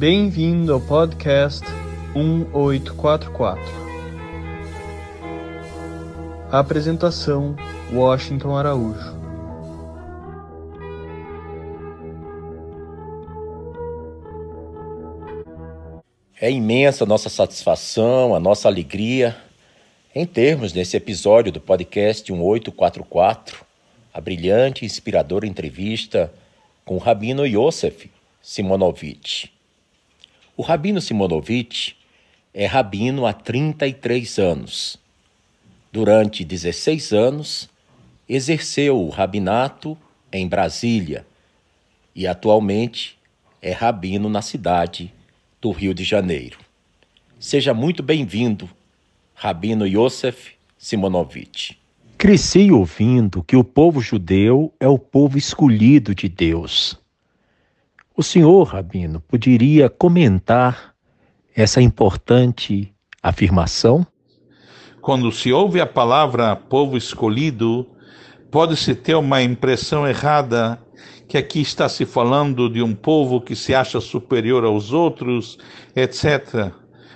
Bem-vindo ao podcast 1844. Apresentação: Washington Araújo. É imensa a nossa satisfação, a nossa alegria em termos nesse episódio do podcast 1844, a brilhante e inspiradora entrevista com o Rabino Yosef Simonovitch. O Rabino Simonovitch é rabino há 33 anos. Durante 16 anos, exerceu o rabinato em Brasília e atualmente é rabino na cidade do Rio de Janeiro. Seja muito bem-vindo, Rabino Yosef Simonovitch. Cresci ouvindo que o povo judeu é o povo escolhido de Deus. O senhor, Rabino, poderia comentar essa importante afirmação? Quando se ouve a palavra povo escolhido, pode-se ter uma impressão errada que aqui está se falando de um povo que se acha superior aos outros, etc.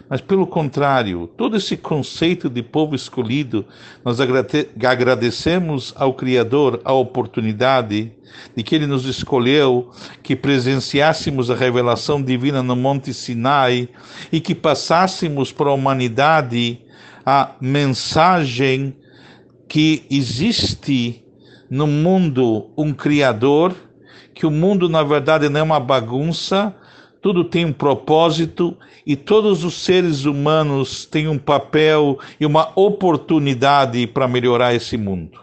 Mas, pelo contrário, todo esse conceito de povo escolhido, nós agradecemos ao Criador a oportunidade de que Ele nos escolheu, que presenciássemos a revelação divina no Monte Sinai e que passássemos para a humanidade a mensagem que existe no mundo um Criador que o mundo, na verdade, não é uma bagunça, tudo tem um propósito e todos os seres humanos têm um papel e uma oportunidade para melhorar esse mundo.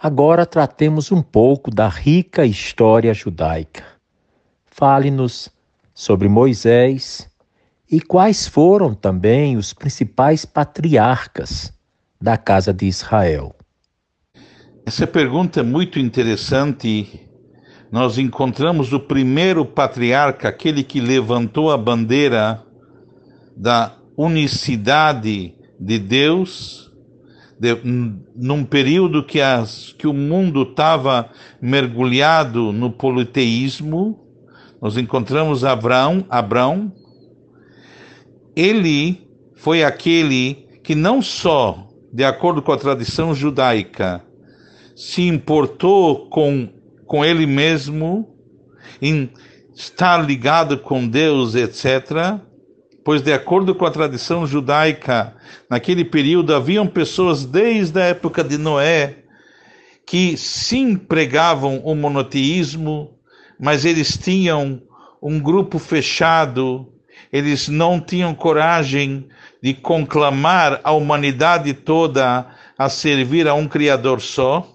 Agora tratemos um pouco da rica história judaica. Fale-nos sobre Moisés e quais foram também os principais patriarcas da casa de Israel. Essa pergunta é muito interessante nós encontramos o primeiro patriarca, aquele que levantou a bandeira da unicidade de Deus, de, num período que, as, que o mundo estava mergulhado no politeísmo, nós encontramos Abraão, Abraão. Ele foi aquele que não só, de acordo com a tradição judaica, se importou com com ele mesmo, em estar ligado com Deus, etc. Pois, de acordo com a tradição judaica, naquele período haviam pessoas desde a época de Noé que sim pregavam o monoteísmo, mas eles tinham um grupo fechado, eles não tinham coragem de conclamar a humanidade toda a servir a um Criador só.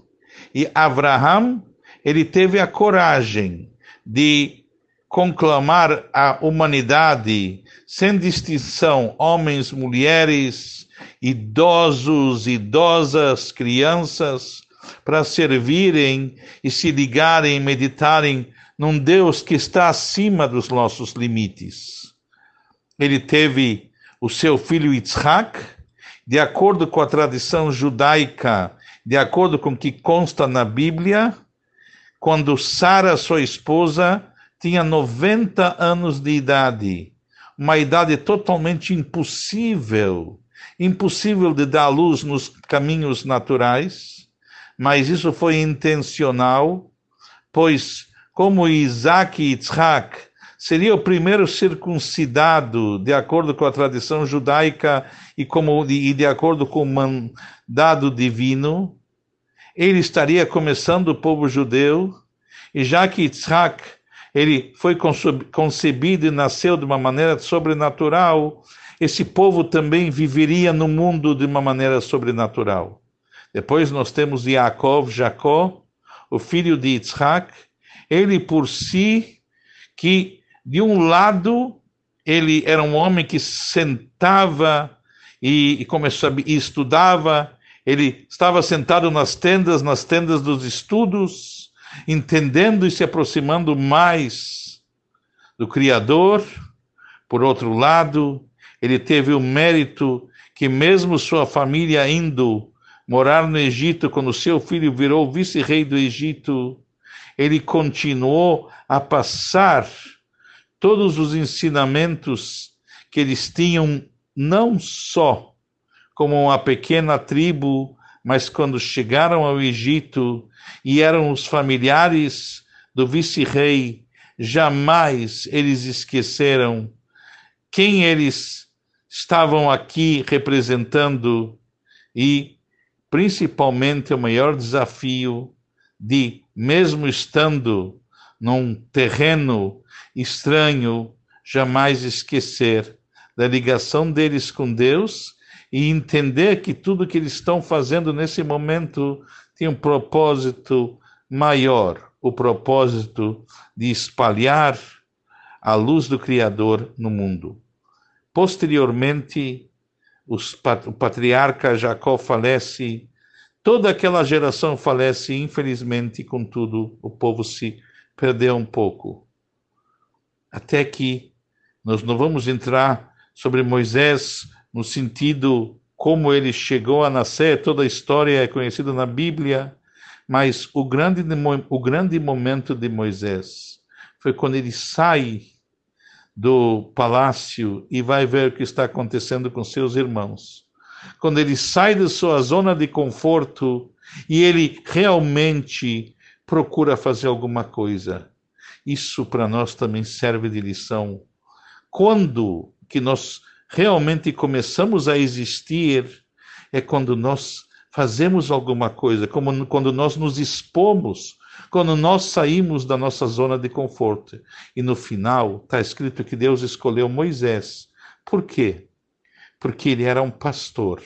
E Abraham ele teve a coragem de conclamar a humanidade sem distinção, homens, mulheres, idosos, idosas, crianças, para servirem e se ligarem, meditarem num Deus que está acima dos nossos limites. Ele teve o seu filho Yitzhak, de acordo com a tradição judaica, de acordo com o que consta na Bíblia, quando Sara, sua esposa, tinha 90 anos de idade, uma idade totalmente impossível, impossível de dar luz nos caminhos naturais, mas isso foi intencional, pois como Isaac e Isaac seria o primeiro circuncidado, de acordo com a tradição judaica e, como, e de acordo com o mandado divino, ele estaria começando o povo judeu, e já que Isaac ele foi concebido e nasceu de uma maneira sobrenatural, esse povo também viveria no mundo de uma maneira sobrenatural. Depois nós temos Jacob, Jacó, o filho de Isaac, ele por si, que de um lado ele era um homem que sentava e, e e estudava ele estava sentado nas tendas, nas tendas dos estudos, entendendo e se aproximando mais do Criador. Por outro lado, ele teve o mérito que, mesmo sua família indo morar no Egito, quando seu filho virou vice-rei do Egito, ele continuou a passar todos os ensinamentos que eles tinham, não só como uma pequena tribo, mas quando chegaram ao Egito e eram os familiares do vice-rei, jamais eles esqueceram quem eles estavam aqui representando e, principalmente, o maior desafio de, mesmo estando num terreno estranho, jamais esquecer da ligação deles com Deus e entender que tudo que eles estão fazendo nesse momento tem um propósito maior, o propósito de espalhar a luz do Criador no mundo. Posteriormente, os, o patriarca Jacó falece, toda aquela geração falece, infelizmente, contudo, o povo se perdeu um pouco. Até que nós não vamos entrar sobre Moisés no sentido como ele chegou a nascer, toda a história é conhecida na Bíblia, mas o grande, o grande momento de Moisés foi quando ele sai do palácio e vai ver o que está acontecendo com seus irmãos. Quando ele sai da sua zona de conforto e ele realmente procura fazer alguma coisa. Isso para nós também serve de lição. Quando que nós realmente começamos a existir é quando nós fazemos alguma coisa, como quando nós nos expomos, quando nós saímos da nossa zona de conforto. E no final está escrito que Deus escolheu Moisés. Por quê? Porque ele era um pastor.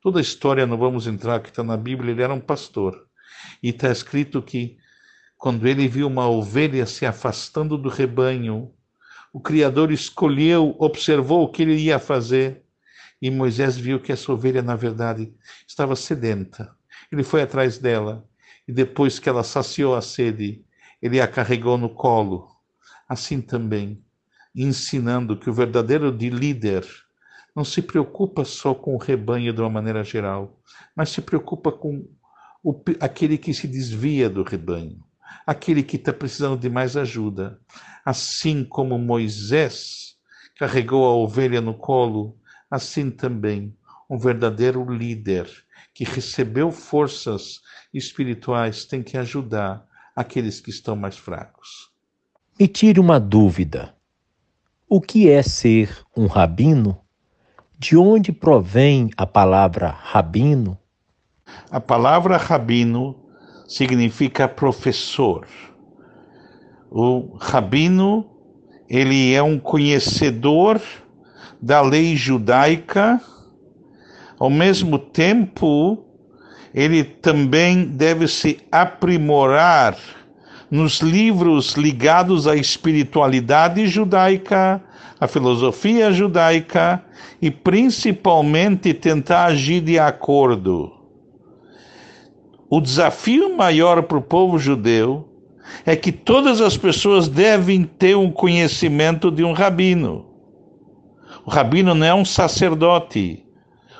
Toda a história, não vamos entrar que está na Bíblia, ele era um pastor. E está escrito que quando ele viu uma ovelha se afastando do rebanho, o Criador escolheu, observou o que ele ia fazer, e Moisés viu que essa ovelha, na verdade, estava sedenta. Ele foi atrás dela, e depois que ela saciou a sede, ele a carregou no colo. Assim também, ensinando que o verdadeiro de líder não se preocupa só com o rebanho de uma maneira geral, mas se preocupa com o, aquele que se desvia do rebanho, aquele que está precisando de mais ajuda, Assim como Moisés carregou a ovelha no colo, assim também um verdadeiro líder que recebeu forças espirituais tem que ajudar aqueles que estão mais fracos. Me tire uma dúvida. O que é ser um rabino? De onde provém a palavra rabino? A palavra rabino significa professor. O rabino, ele é um conhecedor da lei judaica, ao mesmo tempo, ele também deve se aprimorar nos livros ligados à espiritualidade judaica, à filosofia judaica e principalmente tentar agir de acordo. O desafio maior para o povo judeu é que todas as pessoas devem ter um conhecimento de um rabino. O rabino não é um sacerdote.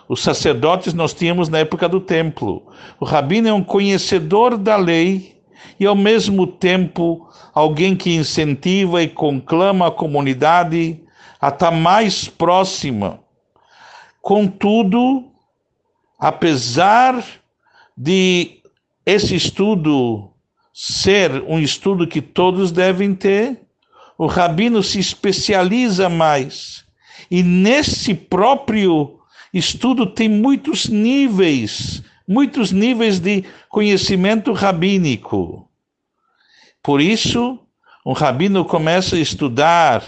Os sacerdotes nós tínhamos na época do templo. O rabino é um conhecedor da lei e, ao mesmo tempo, alguém que incentiva e conclama a comunidade a estar mais próxima. Contudo, apesar de esse estudo ser um estudo que todos devem ter, o rabino se especializa mais. E nesse próprio estudo tem muitos níveis, muitos níveis de conhecimento rabínico. Por isso, um rabino começa a estudar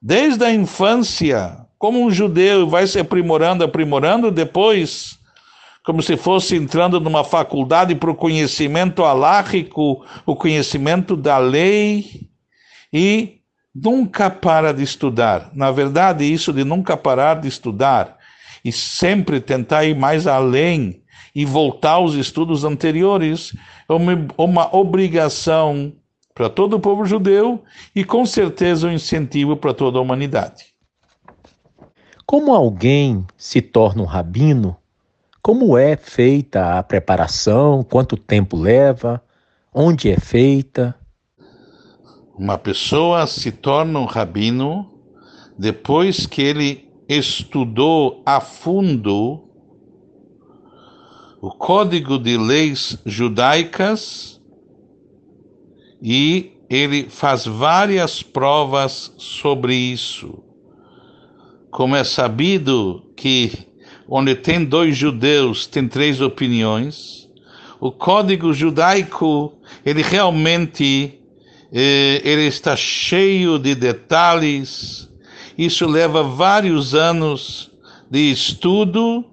desde a infância, como um judeu vai se aprimorando, aprimorando, depois como se fosse entrando numa faculdade para o conhecimento alárrico, o conhecimento da lei, e nunca para de estudar. Na verdade, isso de nunca parar de estudar e sempre tentar ir mais além e voltar aos estudos anteriores é uma, uma obrigação para todo o povo judeu e com certeza um incentivo para toda a humanidade. Como alguém se torna um rabino como é feita a preparação? Quanto tempo leva? Onde é feita? Uma pessoa se torna um rabino depois que ele estudou a fundo o código de leis judaicas e ele faz várias provas sobre isso. Como é sabido que onde tem dois judeus tem três opiniões, o código judaico ele realmente eh, ele está cheio de detalhes. Isso leva vários anos de estudo,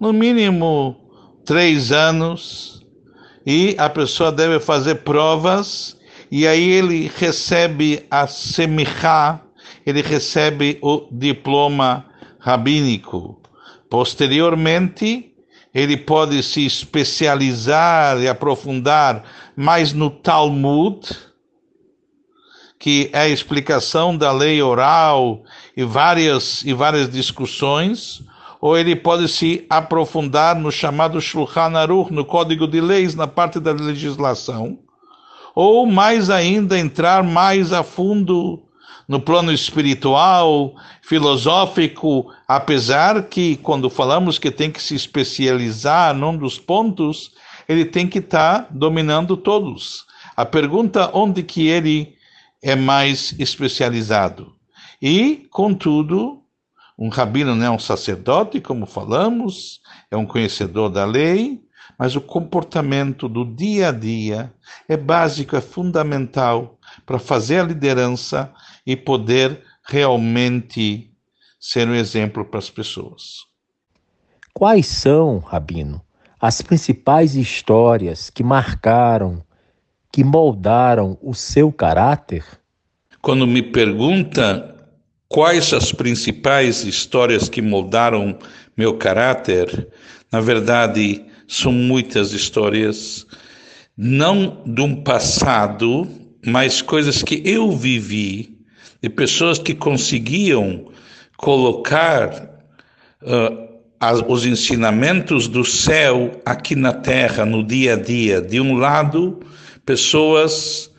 no mínimo três anos, e a pessoa deve fazer provas e aí ele recebe a semichá, ele recebe o diploma rabínico. Posteriormente, ele pode se especializar e aprofundar mais no Talmud, que é a explicação da lei oral e várias, e várias discussões, ou ele pode se aprofundar no chamado Shulchan Aruch, no Código de Leis, na parte da legislação ou mais ainda entrar mais a fundo no plano espiritual, filosófico, apesar que quando falamos que tem que se especializar num dos pontos, ele tem que estar tá dominando todos. A pergunta onde que ele é mais especializado. E, contudo, um rabino não é um sacerdote, como falamos, é um conhecedor da lei, mas o comportamento do dia a dia é básico, é fundamental para fazer a liderança e poder realmente ser um exemplo para as pessoas. Quais são, Rabino, as principais histórias que marcaram, que moldaram o seu caráter? Quando me pergunta quais as principais histórias que moldaram meu caráter, na verdade, são muitas histórias, não de um passado, mas coisas que eu vivi, de pessoas que conseguiam colocar uh, as, os ensinamentos do céu aqui na terra, no dia a dia. De um lado, pessoas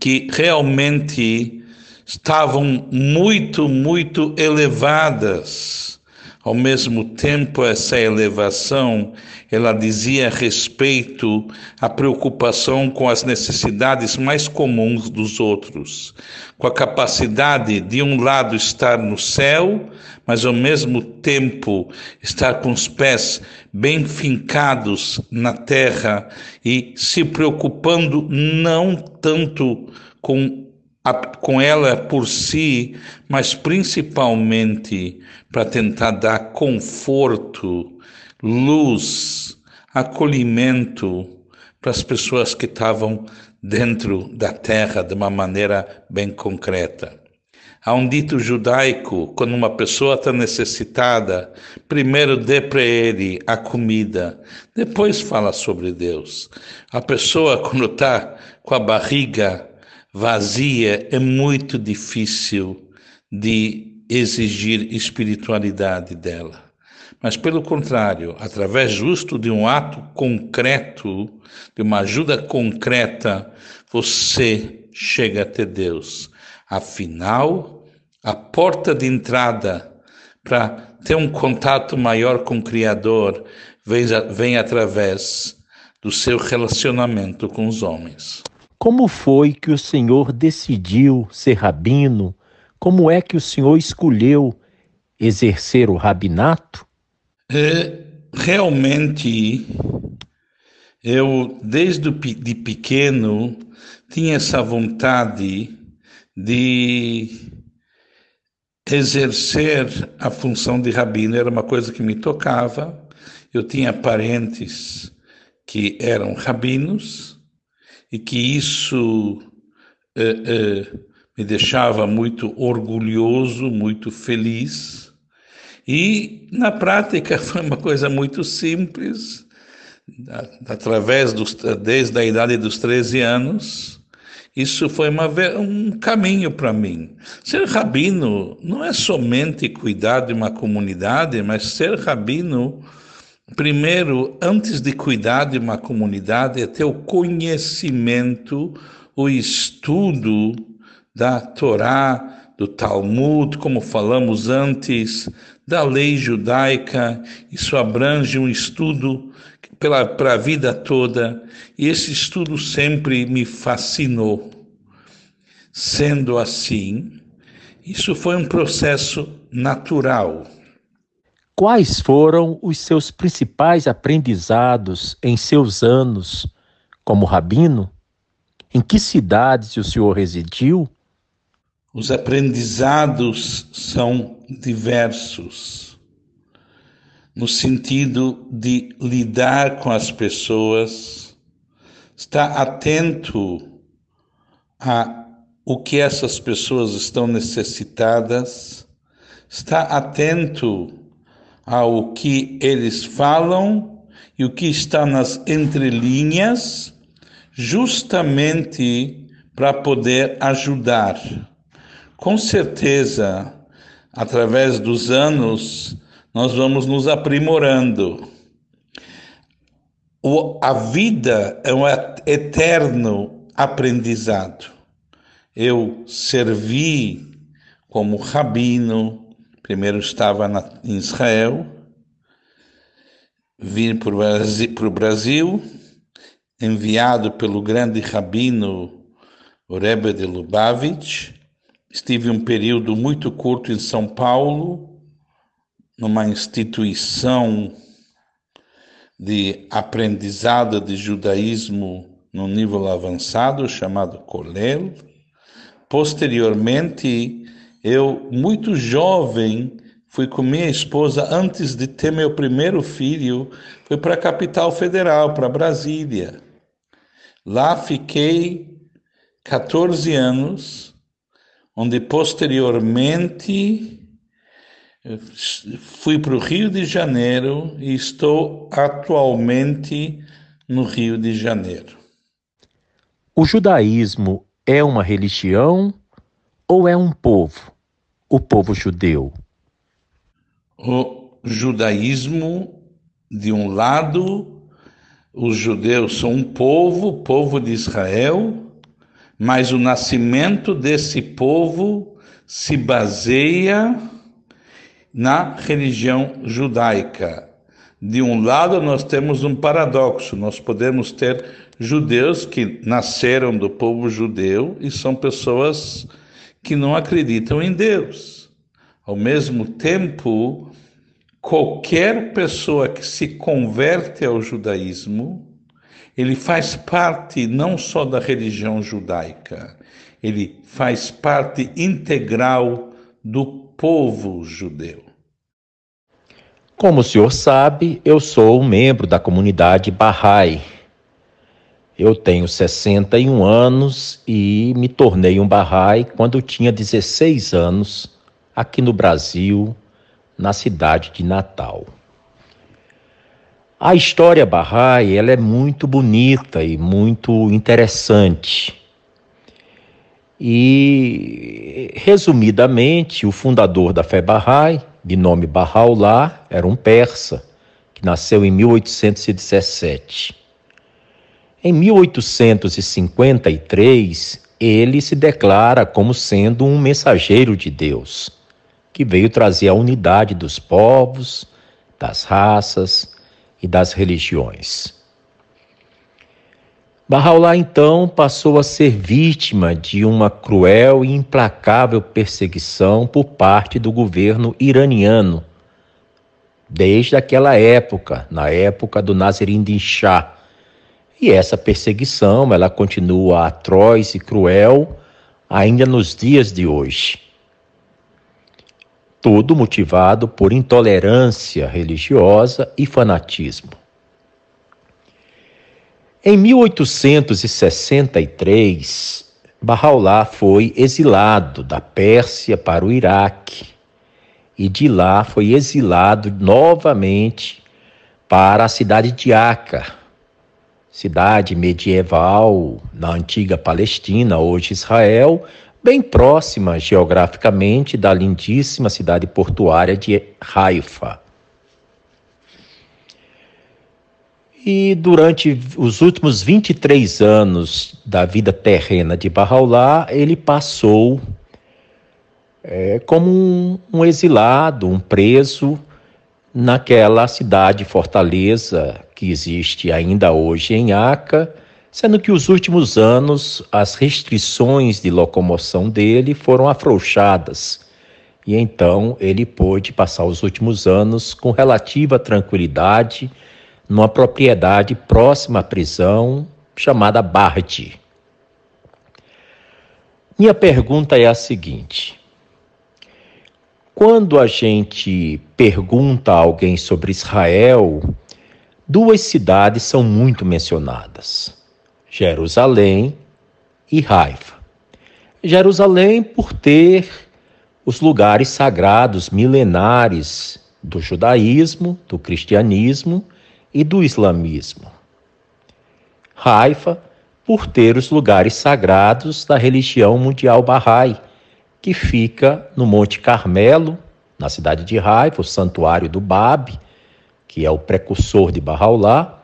que realmente estavam muito, muito elevadas ao mesmo tempo, essa elevação, ela dizia respeito à preocupação com as necessidades mais comuns dos outros, com a capacidade de um lado estar no céu, mas ao mesmo tempo estar com os pés bem fincados na terra e se preocupando não tanto com com ela por si, mas principalmente para tentar dar conforto, luz, acolhimento para as pessoas que estavam dentro da terra de uma maneira bem concreta. Há um dito judaico: quando uma pessoa está necessitada, primeiro dê para ele a comida, depois fala sobre Deus. A pessoa, quando está com a barriga vazia, é muito difícil de exigir espiritualidade dela. Mas, pelo contrário, através justo de um ato concreto, de uma ajuda concreta, você chega até Deus. Afinal, a porta de entrada para ter um contato maior com o Criador vem, vem através do seu relacionamento com os homens. Como foi que o Senhor decidiu ser rabino? Como é que o Senhor escolheu exercer o rabinato? É, realmente, eu desde de pequeno tinha essa vontade de exercer a função de rabino, era uma coisa que me tocava. Eu tinha parentes que eram rabinos e que isso eh, eh, me deixava muito orgulhoso, muito feliz. E na prática foi uma coisa muito simples, através dos, desde a idade dos 13 anos, isso foi uma, um caminho para mim. Ser rabino não é somente cuidar de uma comunidade, mas ser rabino Primeiro, antes de cuidar de uma comunidade, é ter o conhecimento, o estudo da Torá, do Talmud, como falamos antes, da lei judaica. Isso abrange um estudo para a vida toda, e esse estudo sempre me fascinou. Sendo assim, isso foi um processo natural. Quais foram os seus principais aprendizados em seus anos como rabino? Em que cidades o senhor residiu? Os aprendizados são diversos, no sentido de lidar com as pessoas, estar atento a o que essas pessoas estão necessitadas, estar atento ao que eles falam e o que está nas entrelinhas, justamente para poder ajudar. Com certeza, através dos anos, nós vamos nos aprimorando. O, a vida é um eterno aprendizado. Eu servi como rabino, primeiro estava na, em Israel, vim para o Brasil, enviado pelo grande rabino Rebbe de Lubavitch, Estive um período muito curto em São Paulo, numa instituição de aprendizado de judaísmo no nível avançado, chamado Kolel. Posteriormente, eu, muito jovem, fui com minha esposa, antes de ter meu primeiro filho, fui para a capital federal, para Brasília. Lá fiquei 14 anos onde posteriormente fui para o Rio de Janeiro e estou atualmente no Rio de Janeiro. O judaísmo é uma religião ou é um povo, o povo judeu? O judaísmo, de um lado, os judeus são um povo, povo de Israel, mas o nascimento desse povo se baseia na religião judaica. De um lado, nós temos um paradoxo: nós podemos ter judeus que nasceram do povo judeu e são pessoas que não acreditam em Deus. Ao mesmo tempo, qualquer pessoa que se converte ao judaísmo ele faz parte não só da religião judaica, ele faz parte integral do povo judeu. Como o senhor sabe, eu sou um membro da comunidade Bahá'í. Eu tenho 61 anos e me tornei um Bahá'í quando tinha 16 anos, aqui no Brasil, na cidade de Natal. A história Bahá'í ela é muito bonita e muito interessante. E, resumidamente, o fundador da fé Bahá'í, de nome Bahá'u'lláh, era um persa, que nasceu em 1817. Em 1853, ele se declara como sendo um mensageiro de Deus, que veio trazer a unidade dos povos, das raças, e das religiões. Bahá'u'lláh então passou a ser vítima de uma cruel e implacável perseguição por parte do governo iraniano, desde aquela época, na época do Nazirin din Shah. E essa perseguição, ela continua atroz e cruel ainda nos dias de hoje tudo motivado por intolerância religiosa e fanatismo. Em 1863, Bahá'u'lláh foi exilado da Pérsia para o Iraque e de lá foi exilado novamente para a cidade de Acre, cidade medieval na antiga Palestina, hoje Israel, bem próxima geograficamente da lindíssima cidade portuária de Haifa. E durante os últimos 23 anos da vida terrena de Bahá'u'lláh, ele passou é, como um, um exilado, um preso naquela cidade fortaleza que existe ainda hoje em Aca, sendo que os últimos anos as restrições de locomoção dele foram afrouxadas. E então ele pôde passar os últimos anos com relativa tranquilidade numa propriedade próxima à prisão chamada Bardi. Minha pergunta é a seguinte: quando a gente pergunta a alguém sobre Israel, duas cidades são muito mencionadas: Jerusalém e Haifa. Jerusalém, por ter os lugares sagrados milenares do judaísmo, do cristianismo e do islamismo. Haifa, por ter os lugares sagrados da religião mundial Bahá'í, que fica no Monte Carmelo, na cidade de Haifa, o santuário do Bab, que é o precursor de Bahá'u'lláh,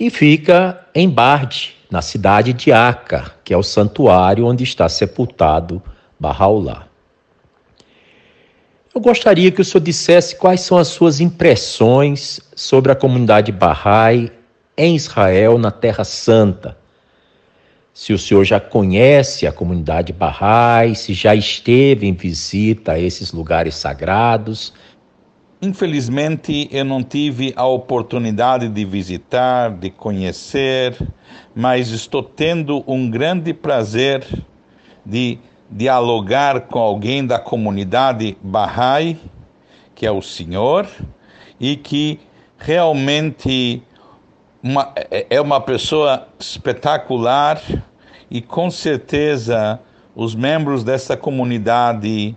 e fica em Bardi, na cidade de Aca, que é o santuário onde está sepultado Bahá'u'lláh. Eu gostaria que o senhor dissesse quais são as suas impressões sobre a comunidade Bahá'í em Israel, na Terra Santa, se o senhor já conhece a comunidade Bahá'í, se já esteve em visita a esses lugares sagrados. Infelizmente, eu não tive a oportunidade de visitar, de conhecer, mas estou tendo um grande prazer de dialogar com alguém da comunidade Bahá'í, que é o senhor, e que realmente uma, é, é uma pessoa espetacular e com certeza os membros dessa comunidade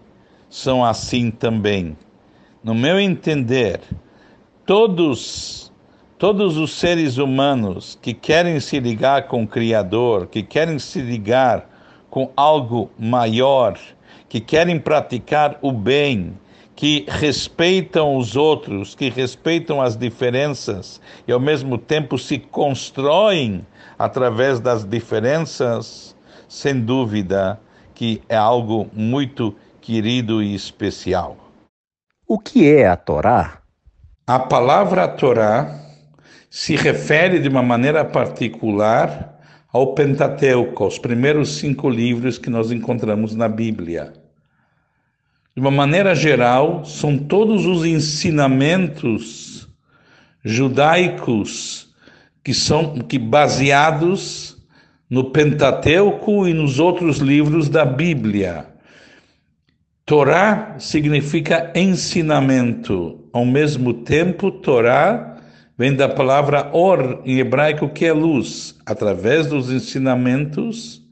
são assim também. No meu entender, todos todos os seres humanos que querem se ligar com o Criador, que querem se ligar com algo maior, que querem praticar o bem, que respeitam os outros, que respeitam as diferenças e ao mesmo tempo se constroem através das diferenças, sem dúvida que é algo muito querido e especial. O que é a Torá? A palavra Torá se refere de uma maneira particular ao Pentateuco, aos primeiros cinco livros que nós encontramos na Bíblia de uma maneira geral, são todos os ensinamentos judaicos que são que baseados no Pentateuco e nos outros livros da Bíblia. Torá significa ensinamento. Ao mesmo tempo, Torá vem da palavra or em hebraico que é luz. Através dos ensinamentos,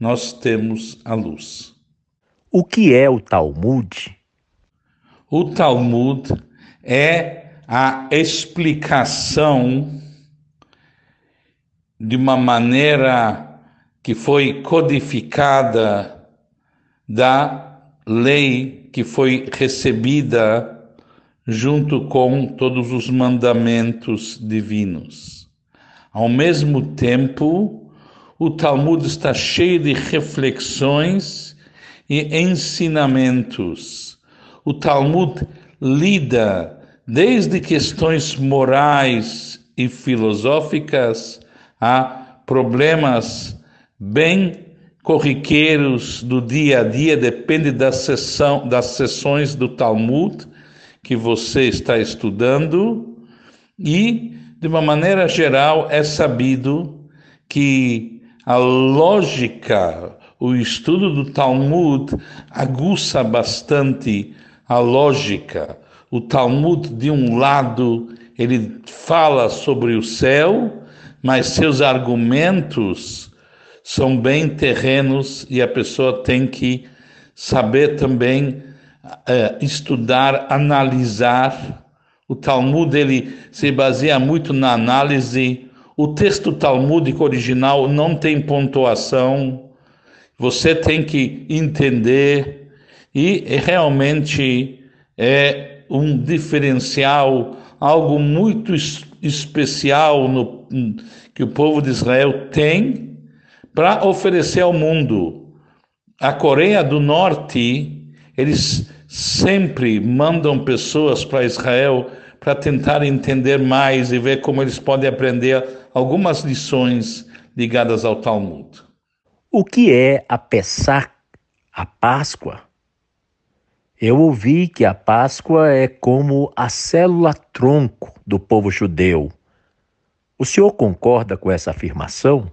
nós temos a luz. O que é o Talmud? O Talmud é a explicação de uma maneira que foi codificada da lei que foi recebida junto com todos os mandamentos divinos. Ao mesmo tempo, o Talmud está cheio de reflexões e ensinamentos. O Talmud lida desde questões morais e filosóficas a problemas bem corriqueiros do dia a dia, depende da sessão, das sessões do Talmud que você está estudando e, de uma maneira geral, é sabido que a lógica o estudo do Talmud aguça bastante a lógica. O Talmud, de um lado, ele fala sobre o céu, mas seus argumentos são bem terrenos e a pessoa tem que saber também uh, estudar, analisar. O Talmud ele se baseia muito na análise. O texto talmúdico original não tem pontuação você tem que entender e realmente é um diferencial algo muito especial no, que o povo de Israel tem para oferecer ao mundo. A Coreia do Norte, eles sempre mandam pessoas para Israel para tentar entender mais e ver como eles podem aprender algumas lições ligadas ao Talmud. O que é a Pessah, a Páscoa? Eu ouvi que a Páscoa é como a célula tronco do povo judeu. O senhor concorda com essa afirmação?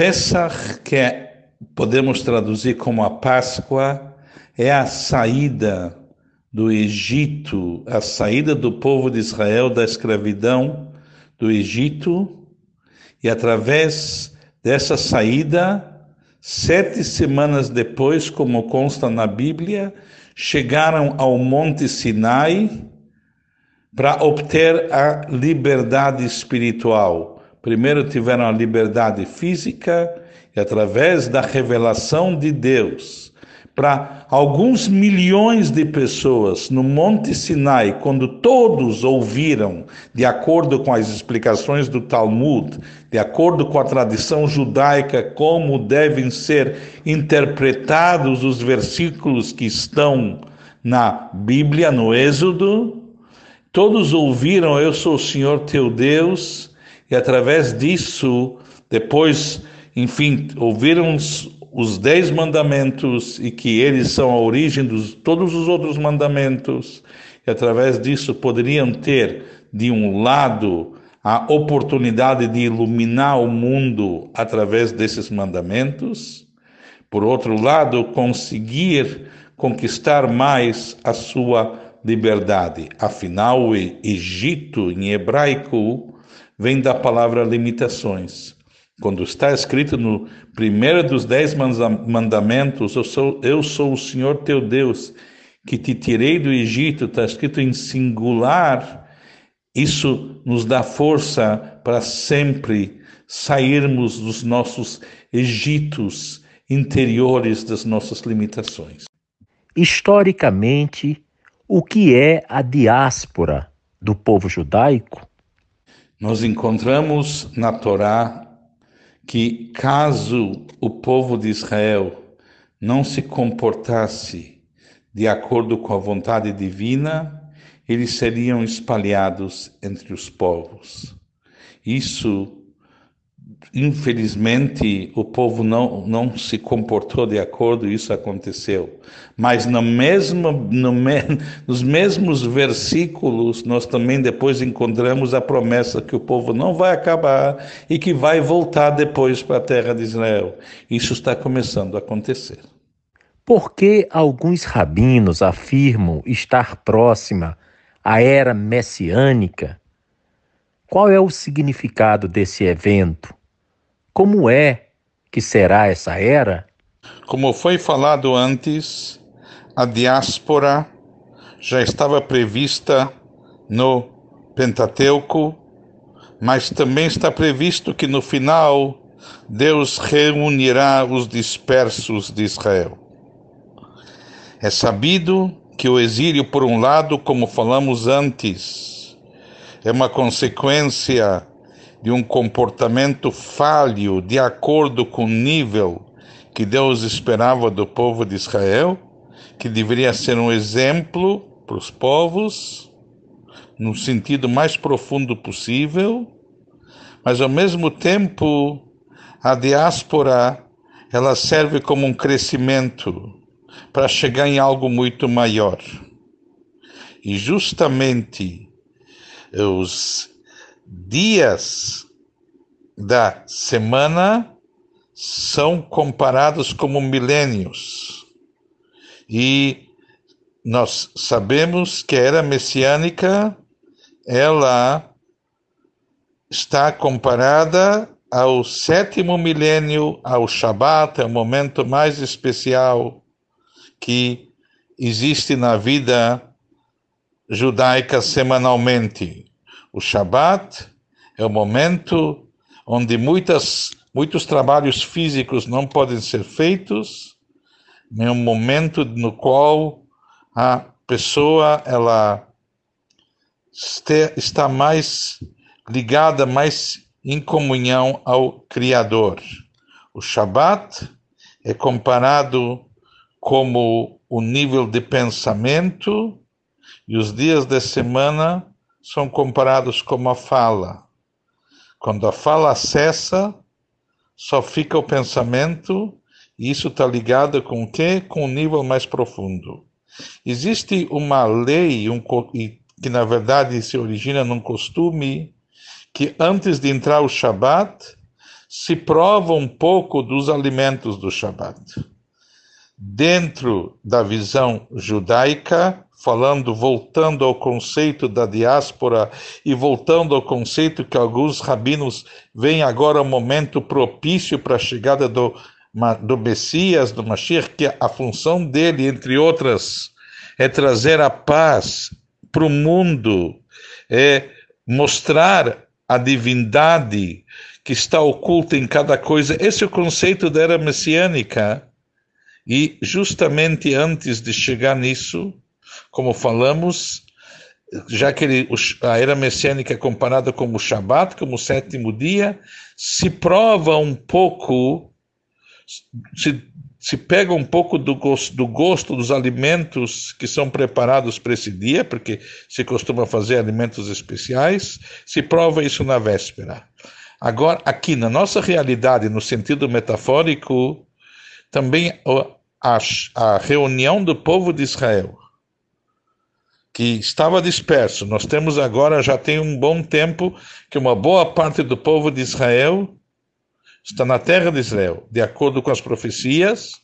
Pesach, que é, podemos traduzir como a Páscoa, é a saída do Egito, a saída do povo de Israel da escravidão do Egito, e através dessa saída, sete semanas depois, como consta na Bíblia, chegaram ao Monte Sinai para obter a liberdade espiritual. Primeiro tiveram a liberdade física e através da revelação de Deus para alguns milhões de pessoas no Monte Sinai, quando todos ouviram, de acordo com as explicações do Talmud, de acordo com a tradição judaica, como devem ser interpretados os versículos que estão na Bíblia, no Êxodo, todos ouviram: Eu sou o Senhor teu Deus, e através disso, depois, enfim, ouviram os dez mandamentos e que eles são a origem de todos os outros mandamentos, e através disso poderiam ter, de um lado, a oportunidade de iluminar o mundo através desses mandamentos, por outro lado, conseguir conquistar mais a sua liberdade. Afinal, o Egito, em hebraico, vem da palavra limitações. Quando está escrito no primeiro dos dez mandamentos, eu sou, eu sou o Senhor teu Deus, que te tirei do Egito, está escrito em singular, isso nos dá força para sempre sairmos dos nossos Egitos interiores, das nossas limitações. Historicamente, o que é a diáspora do povo judaico? Nós encontramos na Torá que caso o povo de Israel não se comportasse de acordo com a vontade divina, eles seriam espalhados entre os povos. Isso Infelizmente, o povo não, não se comportou de acordo, isso aconteceu. Mas no mesmo, no me, nos mesmos versículos, nós também depois encontramos a promessa que o povo não vai acabar e que vai voltar depois para a terra de Israel. Isso está começando a acontecer. Por que alguns rabinos afirmam estar próxima à era messiânica? Qual é o significado desse evento? Como é que será essa era? Como foi falado antes, a diáspora já estava prevista no Pentateuco, mas também está previsto que no final Deus reunirá os dispersos de Israel. É sabido que o exílio, por um lado, como falamos antes, é uma consequência de um comportamento falho de acordo com o nível que Deus esperava do povo de Israel, que deveria ser um exemplo para os povos, no sentido mais profundo possível, mas ao mesmo tempo a diáspora ela serve como um crescimento para chegar em algo muito maior. E justamente os dias da semana são comparados como milênios. E nós sabemos que a era messiânica ela está comparada ao sétimo milênio, ao Shabat, é o momento mais especial que existe na vida judaica semanalmente. O Shabat é o momento onde muitas, muitos trabalhos físicos não podem ser feitos, é um momento no qual a pessoa ela está mais ligada, mais em comunhão ao Criador. O Shabat é comparado como o nível de pensamento e os dias da semana são comparados como a fala. Quando a fala cessa, só fica o pensamento, e isso está ligado com o quê? Com o nível mais profundo. Existe uma lei, um, que na verdade se origina num costume, que antes de entrar o Shabat, se prova um pouco dos alimentos do Shabat. Dentro da visão judaica, falando, voltando ao conceito da diáspora e voltando ao conceito que alguns rabinos veem agora o momento propício para a chegada do, do Messias, do Mashiach, que a função dele, entre outras, é trazer a paz para o mundo, é mostrar a divindade que está oculta em cada coisa. Esse é o conceito da era messiânica. E justamente antes de chegar nisso, como falamos, já que ele, a era messiânica é comparada como o Shabat, como o sétimo dia, se prova um pouco, se, se pega um pouco do gosto, do gosto dos alimentos que são preparados para esse dia, porque se costuma fazer alimentos especiais, se prova isso na véspera. Agora, aqui na nossa realidade, no sentido metafórico, também a, a reunião do povo de Israel, que estava disperso. Nós temos agora, já tem um bom tempo, que uma boa parte do povo de Israel está na terra de Israel. De acordo com as profecias,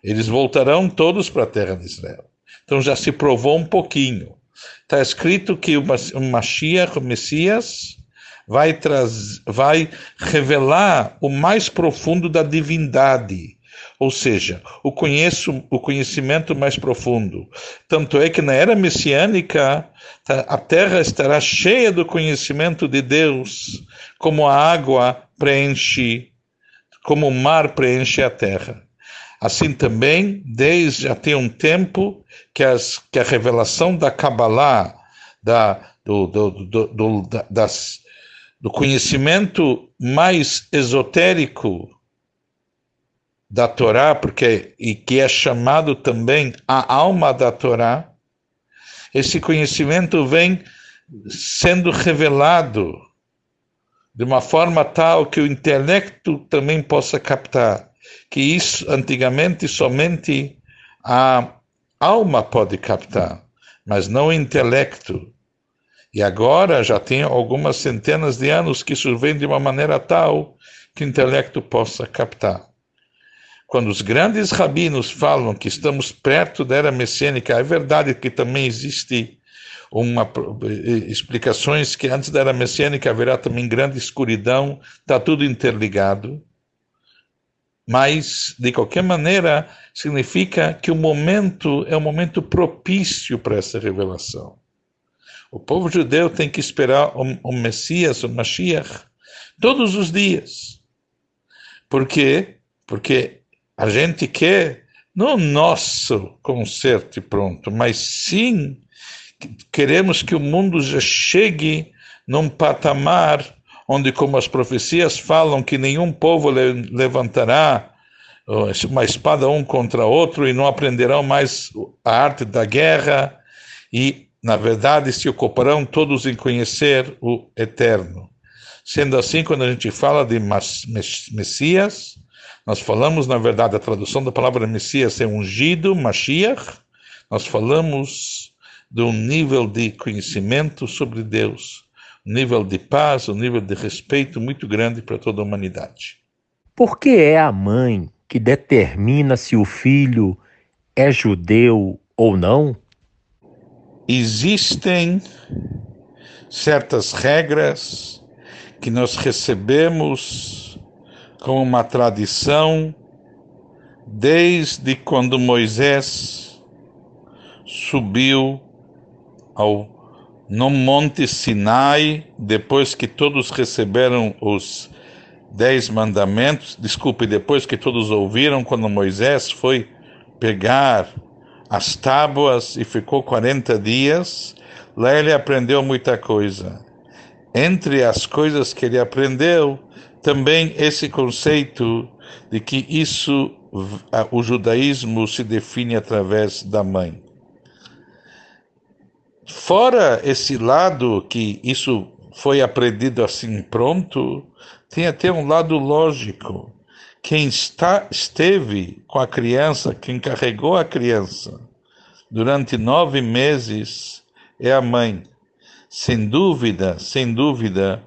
eles voltarão todos para a terra de Israel. Então já se provou um pouquinho. Está escrito que o Mashiach, o Messias, vai, traz, vai revelar o mais profundo da divindade ou seja, o, conheço, o conhecimento mais profundo. Tanto é que na era messiânica tá, a terra estará cheia do conhecimento de Deus, como a água preenche, como o mar preenche a terra. Assim também, desde tem um tempo que, as, que a revelação da Kabbalah, da, do, do, do, do, das, do conhecimento mais esotérico da Torá, porque e que é chamado também a alma da Torá, esse conhecimento vem sendo revelado de uma forma tal que o intelecto também possa captar, que isso antigamente somente a alma pode captar, mas não o intelecto. E agora já tem algumas centenas de anos que isso vem de uma maneira tal que o intelecto possa captar. Quando os grandes rabinos falam que estamos perto da era messiânica, é verdade que também existe uma explicações que antes da era messiânica haverá também grande escuridão, está tudo interligado. Mas, de qualquer maneira, significa que o momento é um momento propício para essa revelação. O povo judeu tem que esperar o, o Messias, o Mashiach, todos os dias. Por quê? Porque a gente quer não nosso conserto pronto, mas sim queremos que o mundo já chegue num patamar onde, como as profecias falam, que nenhum povo levantará uma espada um contra outro e não aprenderão mais a arte da guerra e, na verdade, se ocuparão todos em conhecer o Eterno. Sendo assim, quando a gente fala de Messias, nós falamos, na verdade, a tradução da palavra Messias é ungido, Mashiach. Nós falamos de um nível de conhecimento sobre Deus, um nível de paz, um nível de respeito muito grande para toda a humanidade. Por que é a mãe que determina se o filho é judeu ou não? Existem certas regras que nós recebemos com uma tradição desde quando Moisés subiu ao no Monte Sinai, depois que todos receberam os dez mandamentos, desculpe, depois que todos ouviram, quando Moisés foi pegar as tábuas e ficou 40 dias, lá ele aprendeu muita coisa. Entre as coisas que ele aprendeu, também esse conceito de que isso, o judaísmo se define através da mãe. Fora esse lado que isso foi aprendido assim pronto, tem até um lado lógico. Quem está, esteve com a criança, quem carregou a criança durante nove meses é a mãe. Sem dúvida, sem dúvida,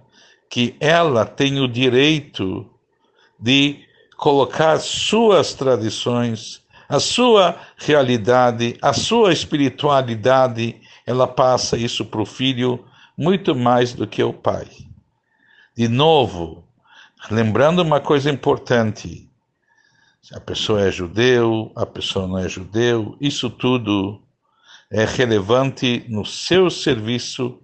que ela tem o direito de colocar suas tradições, a sua realidade, a sua espiritualidade, ela passa isso para o filho muito mais do que o pai. De novo, lembrando uma coisa importante: a pessoa é judeu, a pessoa não é judeu, isso tudo é relevante no seu serviço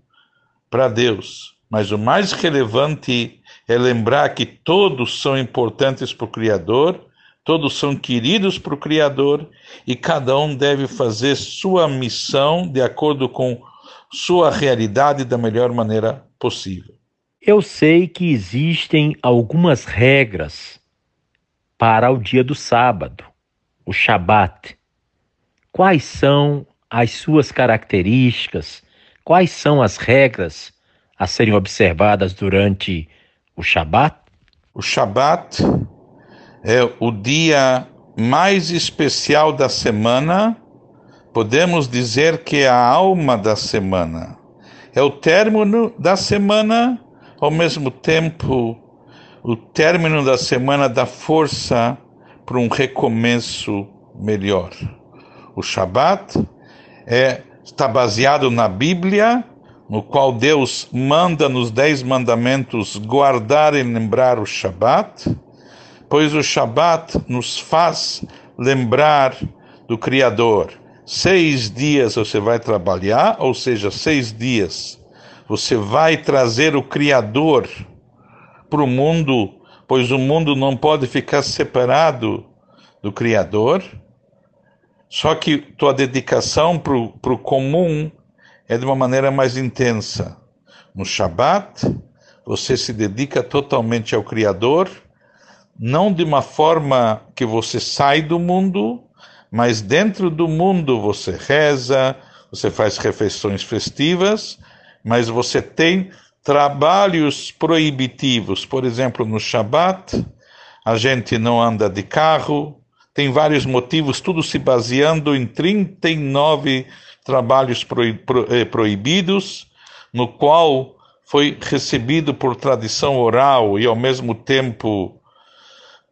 para Deus. Mas o mais relevante é lembrar que todos são importantes para o Criador, todos são queridos para o Criador e cada um deve fazer sua missão de acordo com sua realidade da melhor maneira possível. Eu sei que existem algumas regras para o dia do sábado, o Shabat. Quais são as suas características? Quais são as regras a serem observadas durante o Shabat? O Shabat é o dia mais especial da semana Podemos dizer que é a alma da semana. É o término da semana, ao mesmo tempo, o término da semana dá força para um recomeço melhor. O Shabat é, está baseado na Bíblia, no qual Deus manda nos Dez Mandamentos guardar e lembrar o Shabat, pois o Shabat nos faz lembrar do Criador Seis dias você vai trabalhar, ou seja, seis dias você vai trazer o Criador para o mundo, pois o mundo não pode ficar separado do Criador. Só que tua dedicação para o comum é de uma maneira mais intensa. No Shabat, você se dedica totalmente ao Criador, não de uma forma que você sai do mundo, mas dentro do mundo você reza, você faz refeições festivas, mas você tem trabalhos proibitivos. Por exemplo, no Shabat, a gente não anda de carro, tem vários motivos, tudo se baseando em 39 trabalhos eh, proibidos, no qual foi recebido por tradição oral e ao mesmo tempo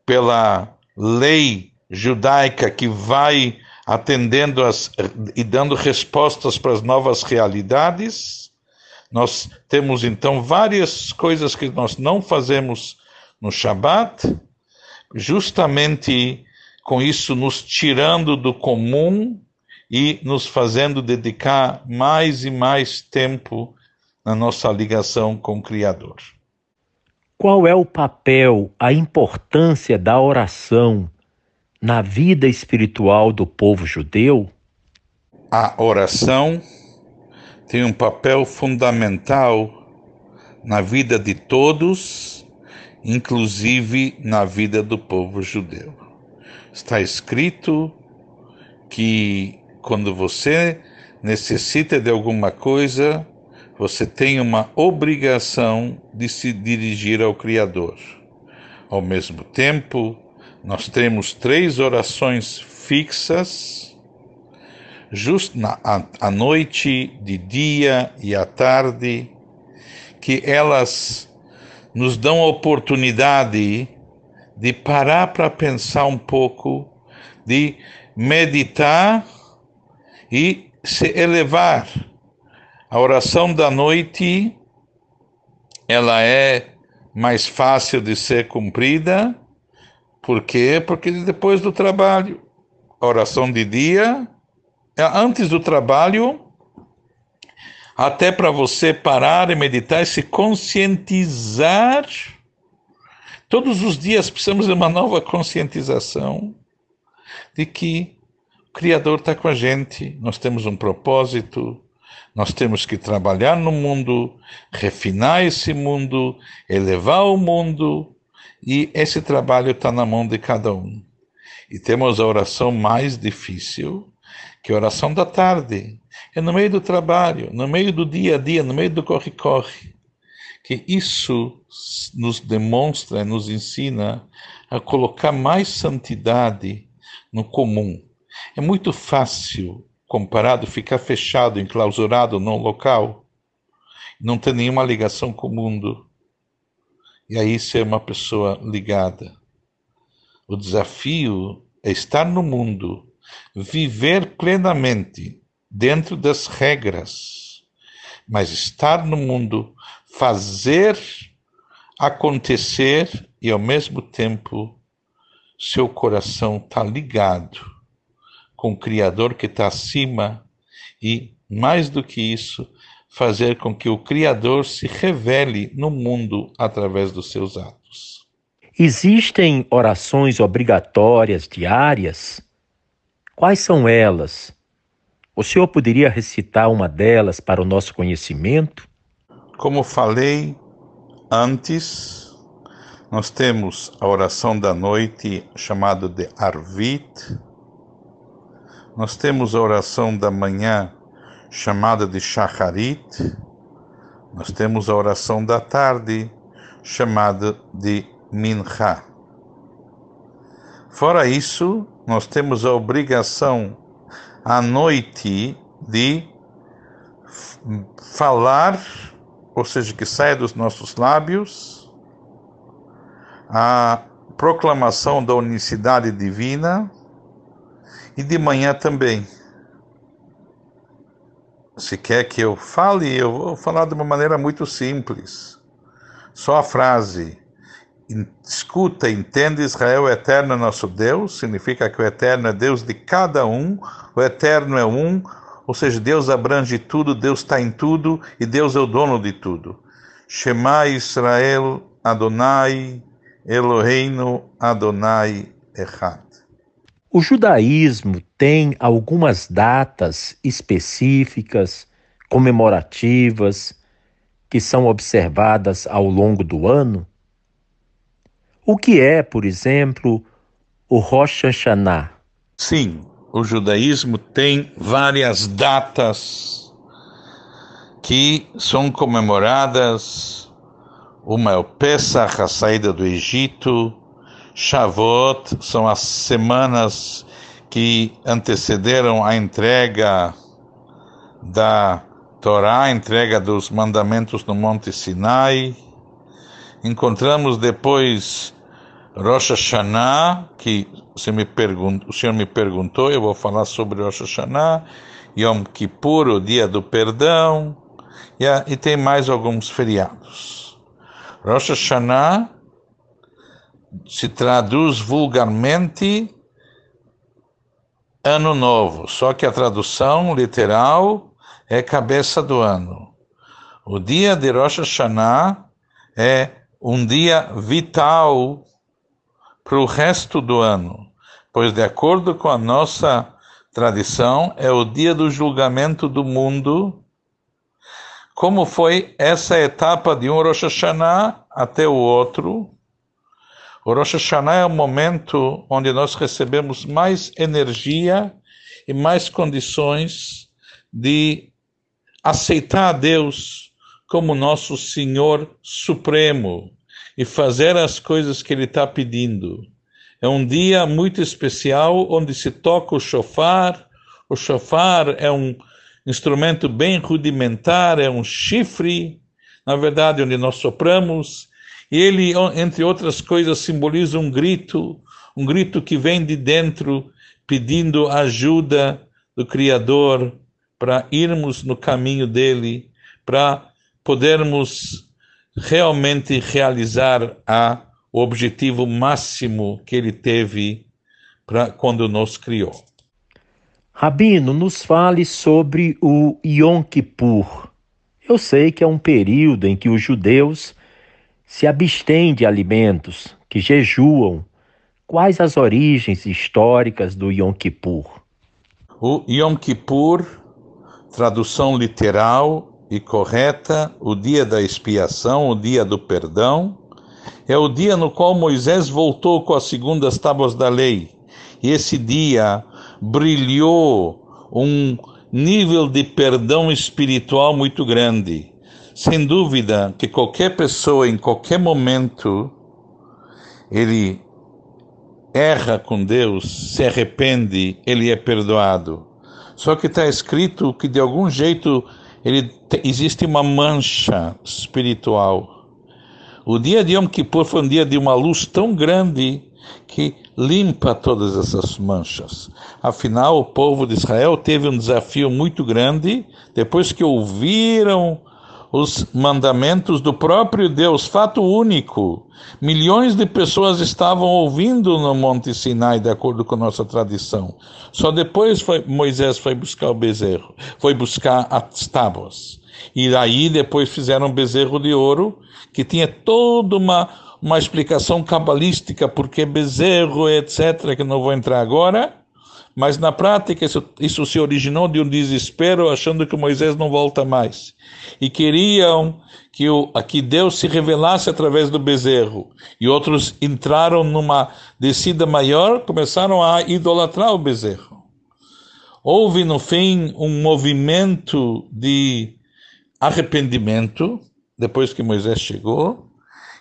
pela lei judaica que vai atendendo as, e dando respostas para as novas realidades. Nós temos então várias coisas que nós não fazemos no Shabat, justamente com isso nos tirando do comum e nos fazendo dedicar mais e mais tempo na nossa ligação com o Criador. Qual é o papel, a importância da oração na vida espiritual do povo judeu? A oração tem um papel fundamental na vida de todos, inclusive na vida do povo judeu. Está escrito que quando você necessita de alguma coisa, você tem uma obrigação de se dirigir ao Criador. Ao mesmo tempo, nós temos três orações fixas, justo na, à, noite, de dia e à tarde, que elas nos dão a oportunidade de parar para pensar um pouco, de meditar e se elevar. A oração da noite, ela é mais fácil de ser cumprida, por quê? Porque depois do trabalho, a oração de dia, é antes do trabalho, até para você parar e meditar e se conscientizar. Todos os dias precisamos de uma nova conscientização de que o Criador está com a gente, nós temos um propósito, nós temos que trabalhar no mundo, refinar esse mundo, elevar o mundo, e esse trabalho está na mão de cada um. E temos a oração mais difícil, que é a oração da tarde. É no meio do trabalho, no meio do dia a dia, no meio do corre-corre. Que isso nos demonstra, nos ensina a colocar mais santidade no comum. É muito fácil, comparado, ficar fechado, enclausurado num local, não ter nenhuma ligação com o mundo. E aí ser uma pessoa ligada. O desafio é estar no mundo, viver plenamente dentro das regras, mas estar no mundo, fazer acontecer e ao mesmo tempo seu coração está ligado com o Criador que está acima e, mais do que isso, fazer com que o Criador se revele no mundo através dos seus atos. Existem orações obrigatórias diárias? Quais são elas? O senhor poderia recitar uma delas para o nosso conhecimento? Como falei antes, nós temos a oração da noite chamada de Arvit. Nós temos a oração da manhã chamada de Shacharit. Nós temos a oração da tarde chamada de Mincha. Fora isso, nós temos a obrigação à noite de falar, ou seja, que saia dos nossos lábios, a proclamação da unicidade divina e de manhã também. Se quer que eu fale, eu vou falar de uma maneira muito simples. Só a frase: escuta, entende, Israel eterno é nosso Deus, significa que o eterno é Deus de cada um, o eterno é um, ou seja, Deus abrange tudo, Deus está em tudo e Deus é o dono de tudo. Shema Israel Adonai Eloheinu Adonai Echad. O judaísmo tem algumas datas específicas, comemorativas, que são observadas ao longo do ano? O que é, por exemplo, o Rosh Hashanah? Sim, o judaísmo tem várias datas que são comemoradas uma é o Pesach, a saída do Egito. Shavuot são as semanas que antecederam a entrega da Torá, a entrega dos mandamentos no Monte Sinai. Encontramos depois Rosh Hashanah, que você me o senhor me perguntou, eu vou falar sobre Rosh Hashanah, Yom Kippur, o dia do perdão, e, e tem mais alguns feriados. Rosh Hashanah se traduz vulgarmente ano novo, só que a tradução literal é cabeça do ano. O dia de Rosh Hashanah é um dia vital para o resto do ano, pois, de acordo com a nossa tradição, é o dia do julgamento do mundo como foi essa etapa de um Rosh Hashanah até o outro. O Rosh Hashanah é o momento onde nós recebemos mais energia e mais condições de aceitar a Deus como nosso Senhor Supremo e fazer as coisas que Ele está pedindo. É um dia muito especial onde se toca o shofar. O shofar é um instrumento bem rudimentar, é um chifre, na verdade, onde nós sopramos, ele, entre outras coisas, simboliza um grito, um grito que vem de dentro, pedindo ajuda do Criador para irmos no caminho dele, para podermos realmente realizar a, o objetivo máximo que ele teve quando nos criou. Rabino, nos fale sobre o Yom Kippur. Eu sei que é um período em que os judeus se abstêm de alimentos, que jejuam. Quais as origens históricas do Yom Kippur? O Yom Kippur, tradução literal e correta, o dia da expiação, o dia do perdão, é o dia no qual Moisés voltou com as segundas tábuas da lei. E esse dia brilhou um nível de perdão espiritual muito grande. Sem dúvida que qualquer pessoa, em qualquer momento, ele erra com Deus, se arrepende, ele é perdoado. Só que está escrito que de algum jeito ele existe uma mancha espiritual. O dia de Yom Kippur foi um dia de uma luz tão grande que limpa todas essas manchas. Afinal, o povo de Israel teve um desafio muito grande depois que ouviram os mandamentos do próprio Deus, fato único. Milhões de pessoas estavam ouvindo no Monte Sinai, de acordo com nossa tradição. Só depois foi, Moisés foi buscar o bezerro, foi buscar as tábuas. E aí depois fizeram um bezerro de ouro, que tinha toda uma, uma explicação cabalística, porque bezerro, etc., que não vou entrar agora. Mas na prática isso, isso se originou de um desespero, achando que Moisés não volta mais. E queriam que, o, que Deus se revelasse através do bezerro. E outros entraram numa descida maior, começaram a idolatrar o bezerro. Houve, no fim, um movimento de arrependimento, depois que Moisés chegou,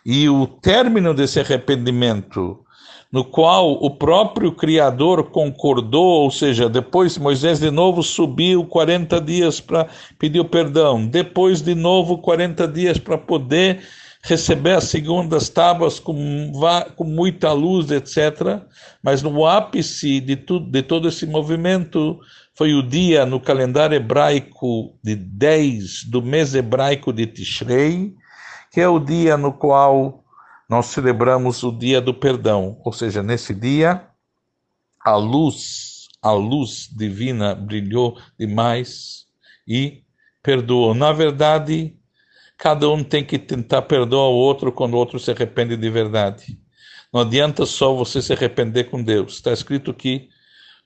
e o término desse arrependimento no qual o próprio Criador concordou, ou seja, depois Moisés de novo subiu 40 dias para pedir perdão, depois de novo 40 dias para poder receber as segundas tábuas com, com muita luz, etc. Mas no ápice de, de todo esse movimento foi o dia no calendário hebraico de 10 do mês hebraico de Tishrei, que é o dia no qual nós celebramos o dia do perdão, ou seja, nesse dia a luz, a luz divina brilhou demais e perdoou. Na verdade, cada um tem que tentar perdoar o outro quando o outro se arrepende de verdade. Não adianta só você se arrepender com Deus. Está escrito que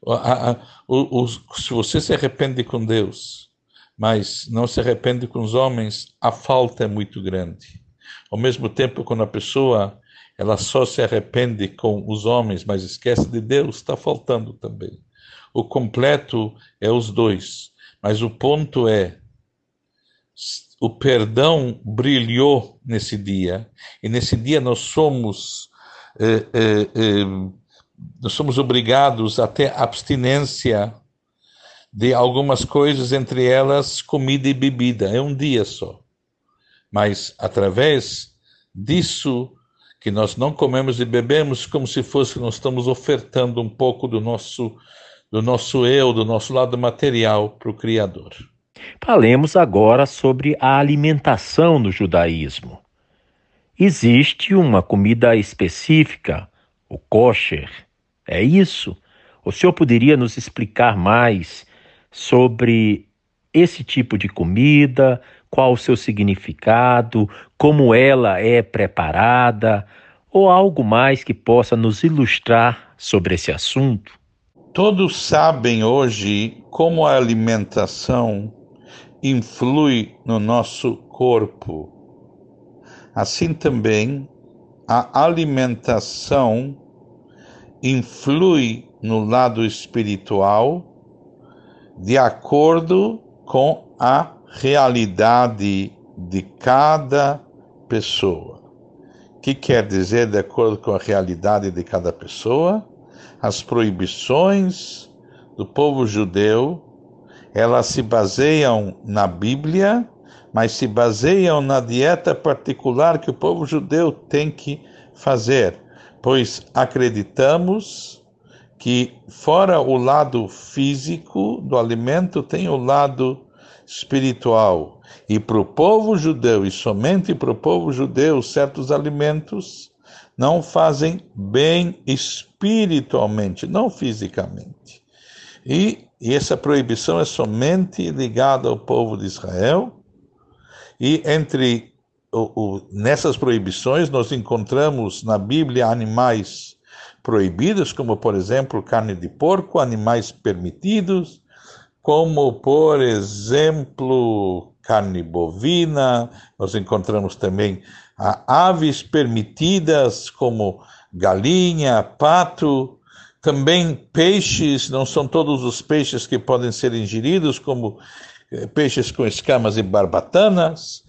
a, a, o, o, se você se arrepende com Deus, mas não se arrepende com os homens, a falta é muito grande. Ao mesmo tempo, quando a pessoa ela só se arrepende com os homens, mas esquece de Deus, está faltando também. O completo é os dois, mas o ponto é o perdão brilhou nesse dia e nesse dia nós somos eh, eh, eh, nós somos obrigados a ter abstinência de algumas coisas, entre elas comida e bebida. É um dia só mas através disso que nós não comemos e bebemos como se fosse nós estamos ofertando um pouco do nosso do nosso eu, do nosso lado material para o Criador. Falemos agora sobre a alimentação no judaísmo. Existe uma comida específica, o kosher. É isso? O senhor poderia nos explicar mais sobre esse tipo de comida, qual o seu significado, como ela é preparada, ou algo mais que possa nos ilustrar sobre esse assunto? Todos sabem hoje como a alimentação influi no nosso corpo. Assim também, a alimentação influi no lado espiritual de acordo com a realidade de cada pessoa. O que quer dizer de acordo com a realidade de cada pessoa? As proibições do povo judeu, elas se baseiam na Bíblia, mas se baseiam na dieta particular que o povo judeu tem que fazer, pois acreditamos que fora o lado físico do alimento tem o lado espiritual. E para o povo judeu, e somente para o povo judeu, certos alimentos não fazem bem espiritualmente, não fisicamente. E, e essa proibição é somente ligada ao povo de Israel. E entre o, o, nessas proibições nós encontramos na Bíblia animais proibidos, como por exemplo carne de porco, animais permitidos, como, por exemplo, carne bovina, nós encontramos também aves permitidas, como galinha, pato, também peixes, não são todos os peixes que podem ser ingeridos, como eh, peixes com escamas e barbatanas.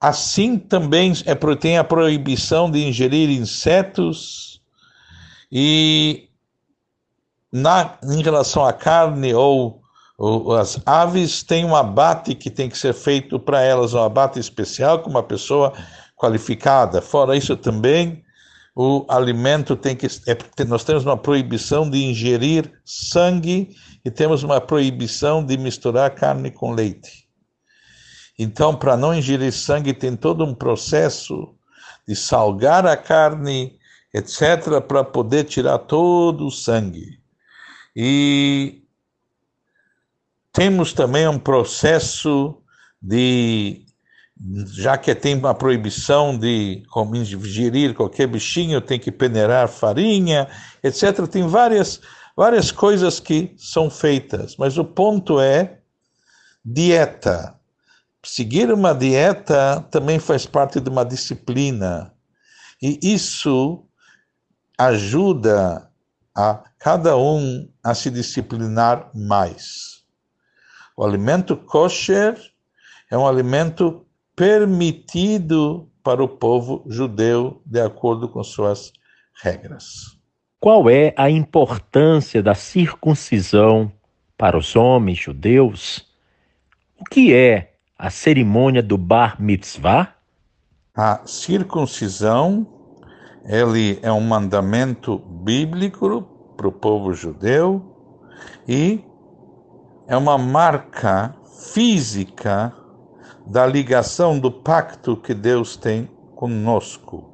Assim também é, tem a proibição de ingerir insetos. E na, em relação à carne ou, ou as aves, tem um abate que tem que ser feito para elas, um abate especial com uma pessoa qualificada. Fora isso também, o alimento tem que. É, nós temos uma proibição de ingerir sangue e temos uma proibição de misturar carne com leite. Então, para não ingerir sangue, tem todo um processo de salgar a carne, etc., para poder tirar todo o sangue. E temos também um processo de já que tem uma proibição de ingerir qualquer bichinho, tem que peneirar farinha, etc. Tem várias, várias coisas que são feitas, mas o ponto é dieta. Seguir uma dieta também faz parte de uma disciplina, e isso ajuda a cada um a se disciplinar mais. O alimento kosher é um alimento permitido para o povo judeu de acordo com suas regras. Qual é a importância da circuncisão para os homens judeus? O que é a cerimônia do Bar Mitzvah? A circuncisão, ele é um mandamento bíblico para o povo judeu e é uma marca física da ligação do pacto que Deus tem conosco.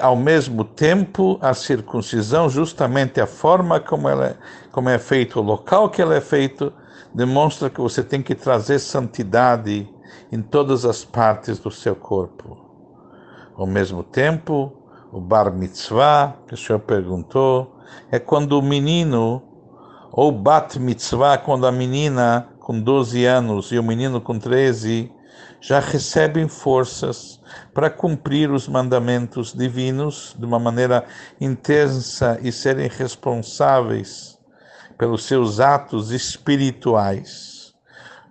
Ao mesmo tempo, a circuncisão, justamente a forma como, ela, é, como é feito, o local que ela é feito, demonstra que você tem que trazer santidade em todas as partes do seu corpo. Ao mesmo tempo, o bar mitzvah, que o senhor perguntou, é quando o menino, ou bat mitzvah, quando a menina com 12 anos e o menino com 13 já recebem forças para cumprir os mandamentos divinos de uma maneira intensa e serem responsáveis pelos seus atos espirituais.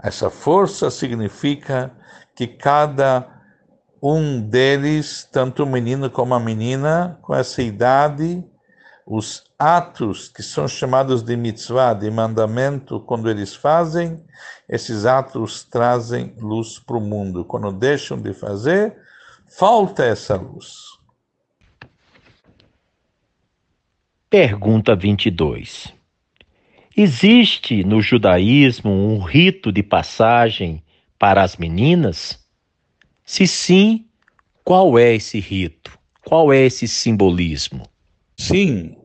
Essa força significa que cada um deles, tanto o menino como a menina, com essa idade, os atos que são chamados de mitzvah, de mandamento, quando eles fazem, esses atos trazem luz para o mundo. Quando deixam de fazer, falta essa luz. Pergunta 22. Existe no judaísmo um rito de passagem para as meninas? Se sim, qual é esse rito? Qual é esse simbolismo? Sim,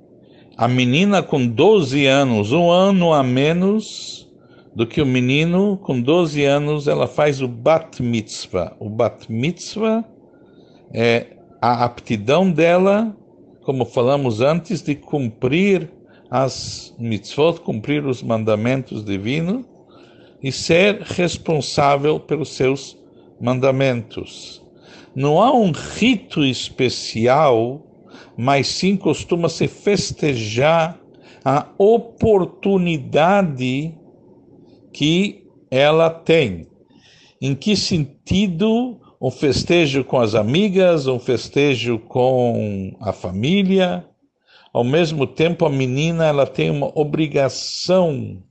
a menina com 12 anos, um ano a menos do que o menino com 12 anos, ela faz o bat mitzvah. O bat mitzvah é a aptidão dela, como falamos antes, de cumprir as mitzvot, cumprir os mandamentos divinos e ser responsável pelos seus mandamentos. Não há um rito especial mas sim costuma-se festejar a oportunidade que ela tem. Em que sentido um festejo com as amigas, um festejo com a família? Ao mesmo tempo, a menina ela tem uma obrigação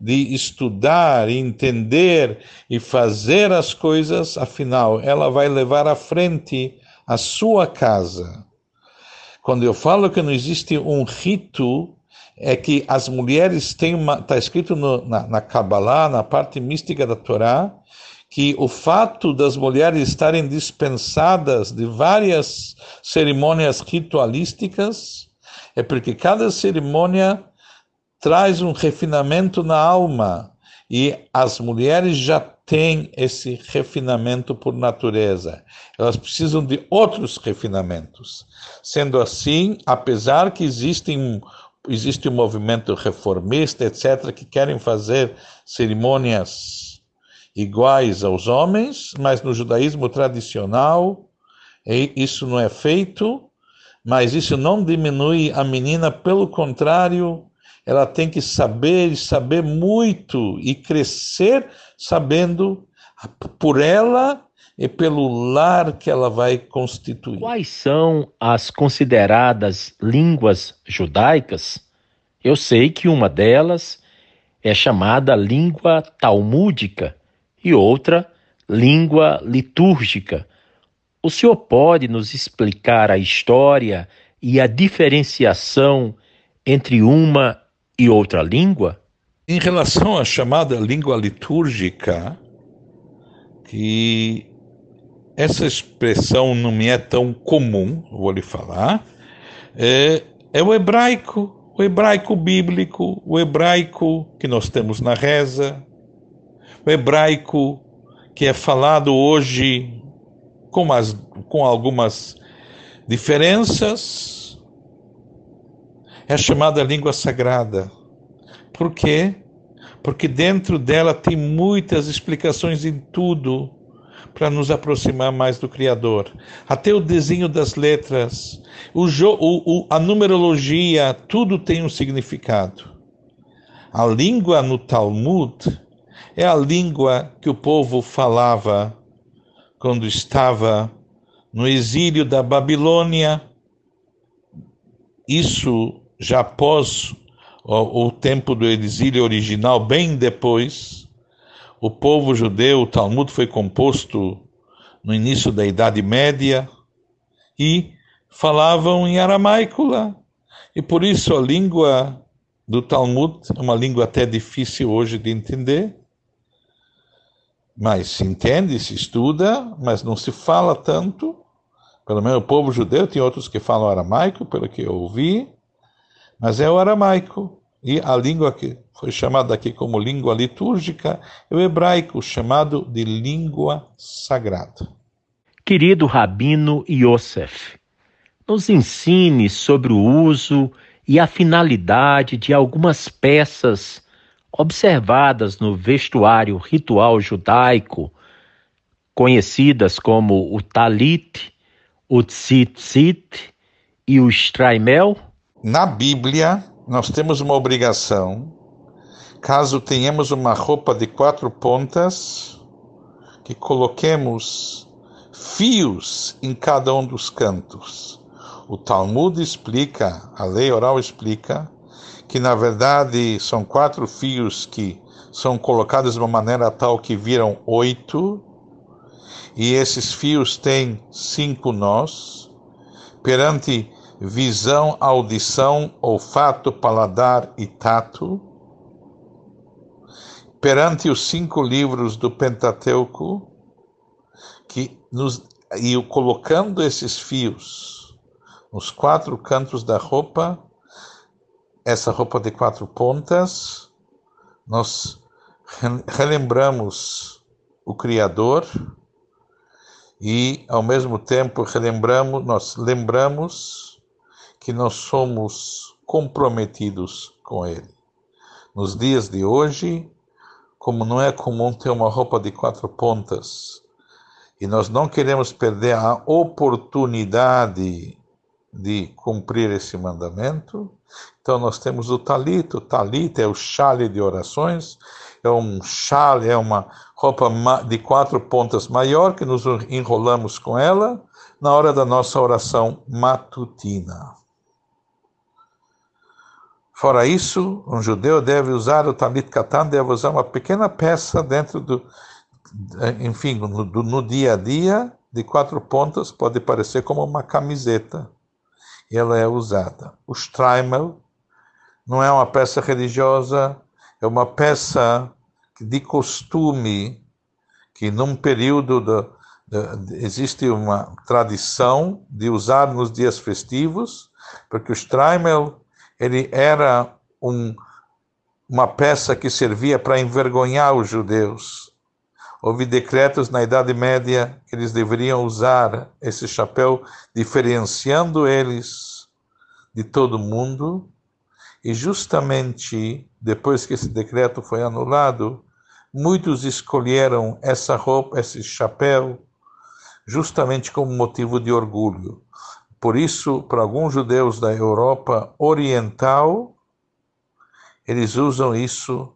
de estudar, entender e fazer as coisas, afinal, ela vai levar à frente a sua casa. Quando eu falo que não existe um rito, é que as mulheres têm uma. Está escrito no, na, na Kabbalah, na parte mística da Torá, que o fato das mulheres estarem dispensadas de várias cerimônias ritualísticas é porque cada cerimônia traz um refinamento na alma e as mulheres já têm esse refinamento por natureza. Elas precisam de outros refinamentos. Sendo assim, apesar que existem existe um movimento reformista, etc., que querem fazer cerimônias iguais aos homens, mas no judaísmo tradicional isso não é feito, mas isso não diminui a menina, pelo contrário, ela tem que saber e saber muito e crescer sabendo por ela e pelo lar que ela vai constituir. Quais são as consideradas línguas judaicas? Eu sei que uma delas é chamada língua talmúdica e outra língua litúrgica. O senhor pode nos explicar a história e a diferenciação entre uma e outra língua? Em relação à chamada língua litúrgica, que essa expressão não me é tão comum, vou lhe falar, é, é o hebraico, o hebraico bíblico, o hebraico que nós temos na reza, o hebraico que é falado hoje com, as, com algumas diferenças, é chamada língua sagrada. Por quê? Porque dentro dela tem muitas explicações em tudo para nos aproximar mais do Criador. Até o desenho das letras, o, o, a numerologia, tudo tem um significado. A língua no Talmud é a língua que o povo falava quando estava no exílio da Babilônia. Isso já após o, o tempo do exílio original, bem depois o povo judeu, o Talmud foi composto no início da Idade Média e falavam em aramaico lá. E por isso a língua do Talmud é uma língua até difícil hoje de entender. Mas se entende, se estuda, mas não se fala tanto. Pelo menos o povo judeu tem outros que falam aramaico, pelo que eu ouvi, mas é o aramaico. E a língua que foi chamada aqui como língua litúrgica é o hebraico, chamado de língua sagrada. Querido Rabino Yosef, nos ensine sobre o uso e a finalidade de algumas peças observadas no vestuário ritual judaico, conhecidas como o talit, o tzitzit e o straimel? Na Bíblia, nós temos uma obrigação, caso tenhamos uma roupa de quatro pontas, que coloquemos fios em cada um dos cantos. O Talmud explica, a lei oral explica, que na verdade são quatro fios que são colocados de uma maneira tal que viram oito, e esses fios têm cinco nós. Perante visão, audição, olfato, paladar e tato. Perante os cinco livros do Pentateuco, que nos, e colocando esses fios nos quatro cantos da roupa, essa roupa de quatro pontas, nós relembramos o Criador e, ao mesmo tempo, relembramos, nós lembramos que nós somos comprometidos com Ele. Nos dias de hoje, como não é comum ter uma roupa de quatro pontas, e nós não queremos perder a oportunidade de cumprir esse mandamento, então nós temos o talito. O talito é o chale de orações, é um chale, é uma roupa de quatro pontas maior que nos enrolamos com ela na hora da nossa oração matutina. Fora isso, um judeu deve usar o talit katan, deve usar uma pequena peça dentro do, enfim, no, do, no dia a dia, de quatro pontas, pode parecer como uma camiseta. E ela é usada. O streimel não é uma peça religiosa, é uma peça de costume, que num período de, existe uma tradição de usar nos dias festivos, porque o streimel ele era um, uma peça que servia para envergonhar os judeus. Houve decretos na Idade Média que eles deveriam usar esse chapéu, diferenciando eles de todo mundo. E justamente depois que esse decreto foi anulado, muitos escolheram essa roupa, esse chapéu, justamente como motivo de orgulho. Por isso, para alguns judeus da Europa Oriental, eles usam isso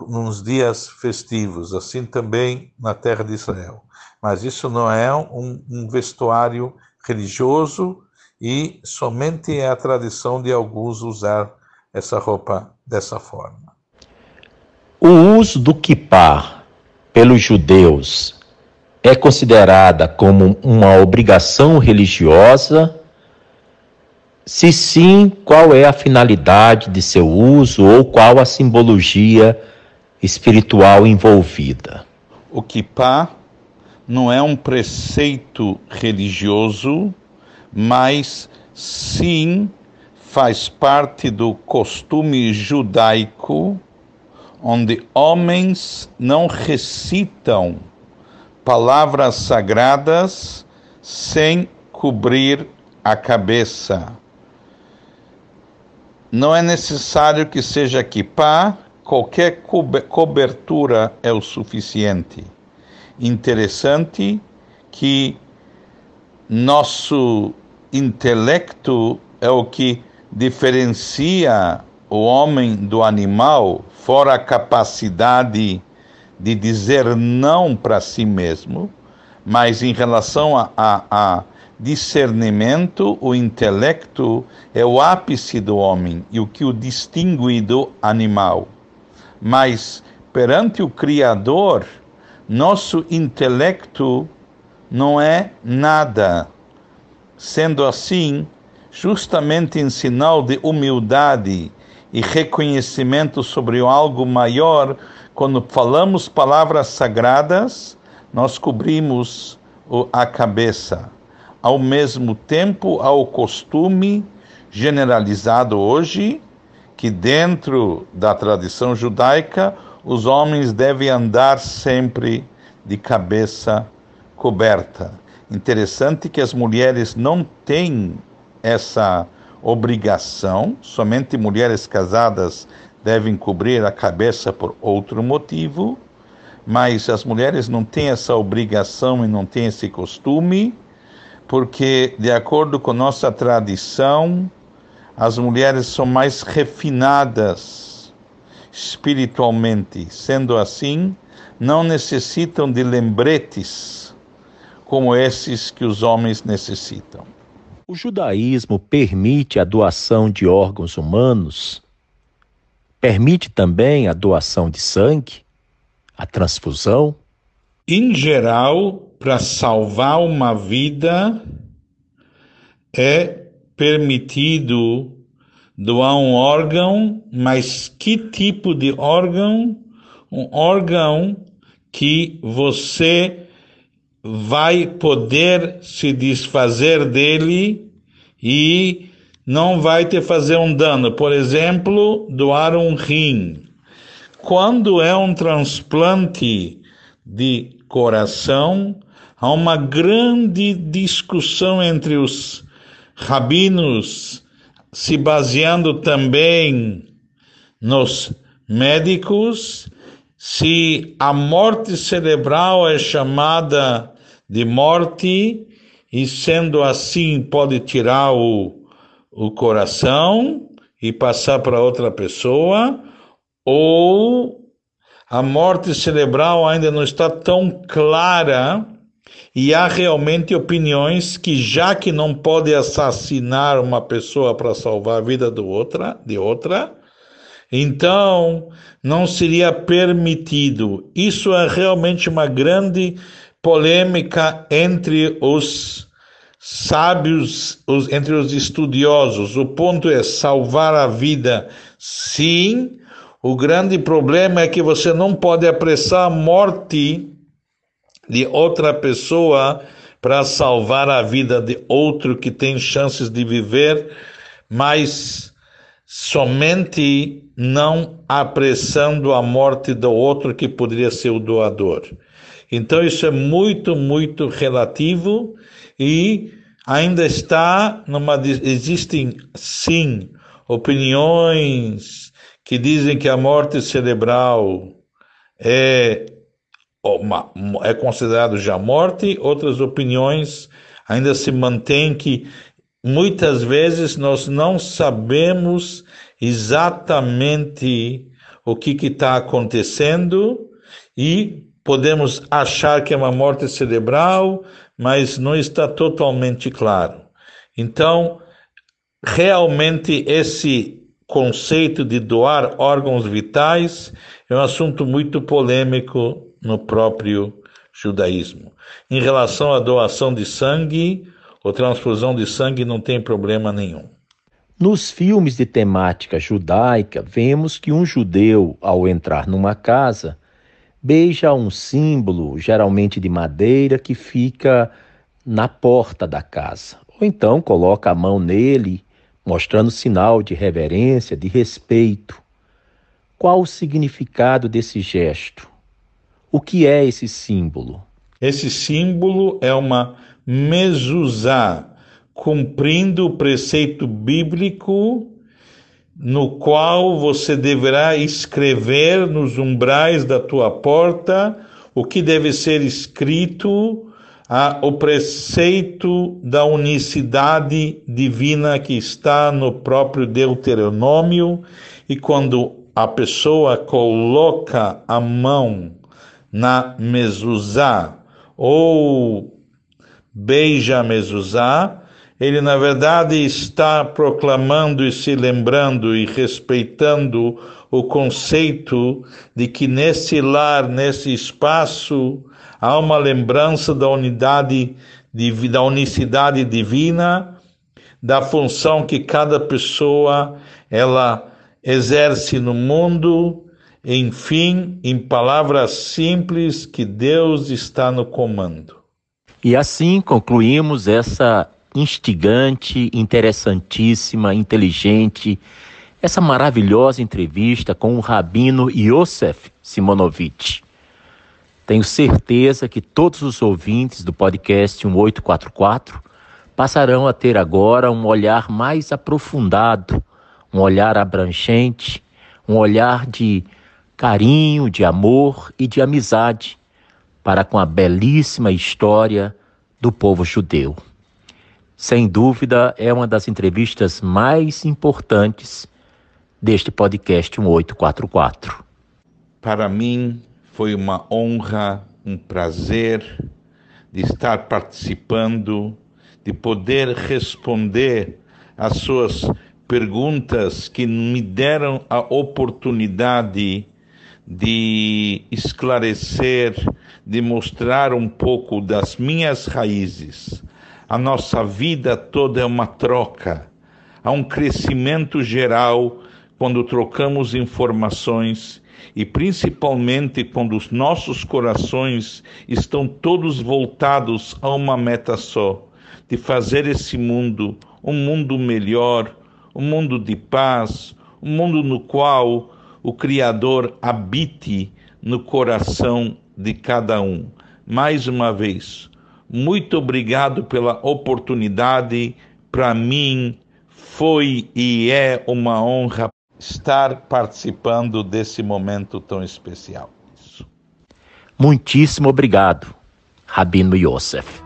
nos dias festivos, assim também na terra de Israel. Mas isso não é um, um vestuário religioso e somente é a tradição de alguns usar essa roupa dessa forma. O uso do kippah pelos judeus é considerada como uma obrigação religiosa? Se sim, qual é a finalidade de seu uso ou qual a simbologia espiritual envolvida? O kippah não é um preceito religioso, mas sim faz parte do costume judaico, onde homens não recitam palavras sagradas sem cobrir a cabeça. Não é necessário que seja kippah, qualquer cobertura é o suficiente. Interessante que nosso intelecto é o que diferencia o homem do animal, fora a capacidade de dizer não para si mesmo, mas em relação a, a, a, discernimento, o intelecto é o ápice do homem e o que o distingue do animal. Mas perante o Criador, nosso intelecto não é nada. Sendo assim, justamente em sinal de humildade e reconhecimento sobre algo maior, quando falamos palavras sagradas, nós cobrimos a cabeça. Ao mesmo tempo, há o costume generalizado hoje que dentro da tradição judaica os homens devem andar sempre de cabeça coberta. Interessante que as mulheres não têm essa obrigação, somente mulheres casadas devem cobrir a cabeça por outro motivo, mas as mulheres não têm essa obrigação e não têm esse costume, porque, de acordo com nossa tradição, as mulheres são mais refinadas espiritualmente. Sendo assim, não necessitam de lembretes como esses que os homens necessitam. O judaísmo permite a doação de órgãos humanos? Permite também a doação de sangue? A transfusão? Em geral, para salvar uma vida, é permitido doar um órgão, mas que tipo de órgão? Um órgão que você vai poder se desfazer dele e não vai te fazer um dano. Por exemplo, doar um rim. Quando é um transplante de coração, há uma grande discussão entre os rabinos, se baseando também nos médicos, se a morte cerebral é chamada de morte e, sendo assim, pode tirar o, o coração e passar para outra pessoa, ou a morte cerebral ainda não está tão clara e há realmente opiniões que, já que não pode assassinar uma pessoa para salvar a vida do outra, de outra, então não seria permitido. Isso é realmente uma grande polêmica entre os sábios, os, entre os estudiosos. O ponto é salvar a vida, sim. O grande problema é que você não pode apressar a morte de outra pessoa para salvar a vida de outro que tem chances de viver, mas somente não apressando a morte do outro que poderia ser o doador. Então isso é muito, muito relativo e ainda está numa existem sim opiniões que dizem que a morte cerebral é, uma, é considerado já morte, outras opiniões ainda se mantêm que muitas vezes nós não sabemos exatamente o que está acontecendo e podemos achar que é uma morte cerebral, mas não está totalmente claro. Então, realmente esse conceito de doar órgãos vitais é um assunto muito polêmico no próprio judaísmo. Em relação à doação de sangue ou transfusão de sangue, não tem problema nenhum. Nos filmes de temática judaica, vemos que um judeu, ao entrar numa casa, beija um símbolo, geralmente de madeira, que fica na porta da casa. Ou então coloca a mão nele, mostrando sinal de reverência, de respeito. Qual o significado desse gesto? O que é esse símbolo? Esse símbolo é uma mezuzá, cumprindo o preceito bíblico no qual você deverá escrever nos umbrais da tua porta o que deve ser escrito a, o preceito da unicidade divina que está no próprio Deuteronômio. E quando a pessoa coloca a mão na mezuzá ou beija a mezuzá, ele na verdade está proclamando e se lembrando e respeitando o conceito de que nesse lar, nesse espaço, há uma lembrança da unidade, da unicidade divina, da função que cada pessoa ela exerce no mundo, enfim, em palavras simples, que Deus está no comando. E assim concluímos essa instigante, interessantíssima, inteligente, essa maravilhosa entrevista com o rabino Yosef Simonovitch. Tenho certeza que todos os ouvintes do podcast 1844 passarão a ter agora um olhar mais aprofundado, um olhar abrangente, um olhar de carinho, de amor e de amizade para com a belíssima história do povo judeu. Sem dúvida, é uma das entrevistas mais importantes deste podcast 1844. Para mim, foi uma honra, um prazer de estar participando, de poder responder às suas perguntas que me deram a oportunidade de esclarecer, de mostrar um pouco das minhas raízes a nossa vida toda é uma troca. Há um crescimento geral quando trocamos informações e principalmente quando os nossos corações estão todos voltados a uma meta só, de fazer esse mundo um mundo melhor, um mundo de paz, um mundo no qual o Criador habite no coração de cada um. Mais uma vez, muito obrigado pela oportunidade. Para mim foi e é uma honra estar participando desse momento tão especial. Muitíssimo obrigado, Rabino Yosef.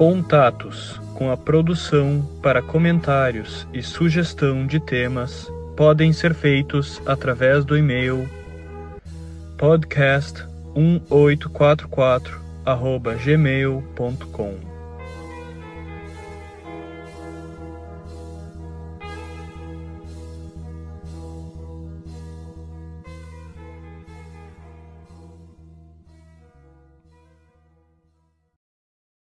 Contatos com a produção para comentários e sugestão de temas podem ser feitos através do e-mail podcast1844@gmail.com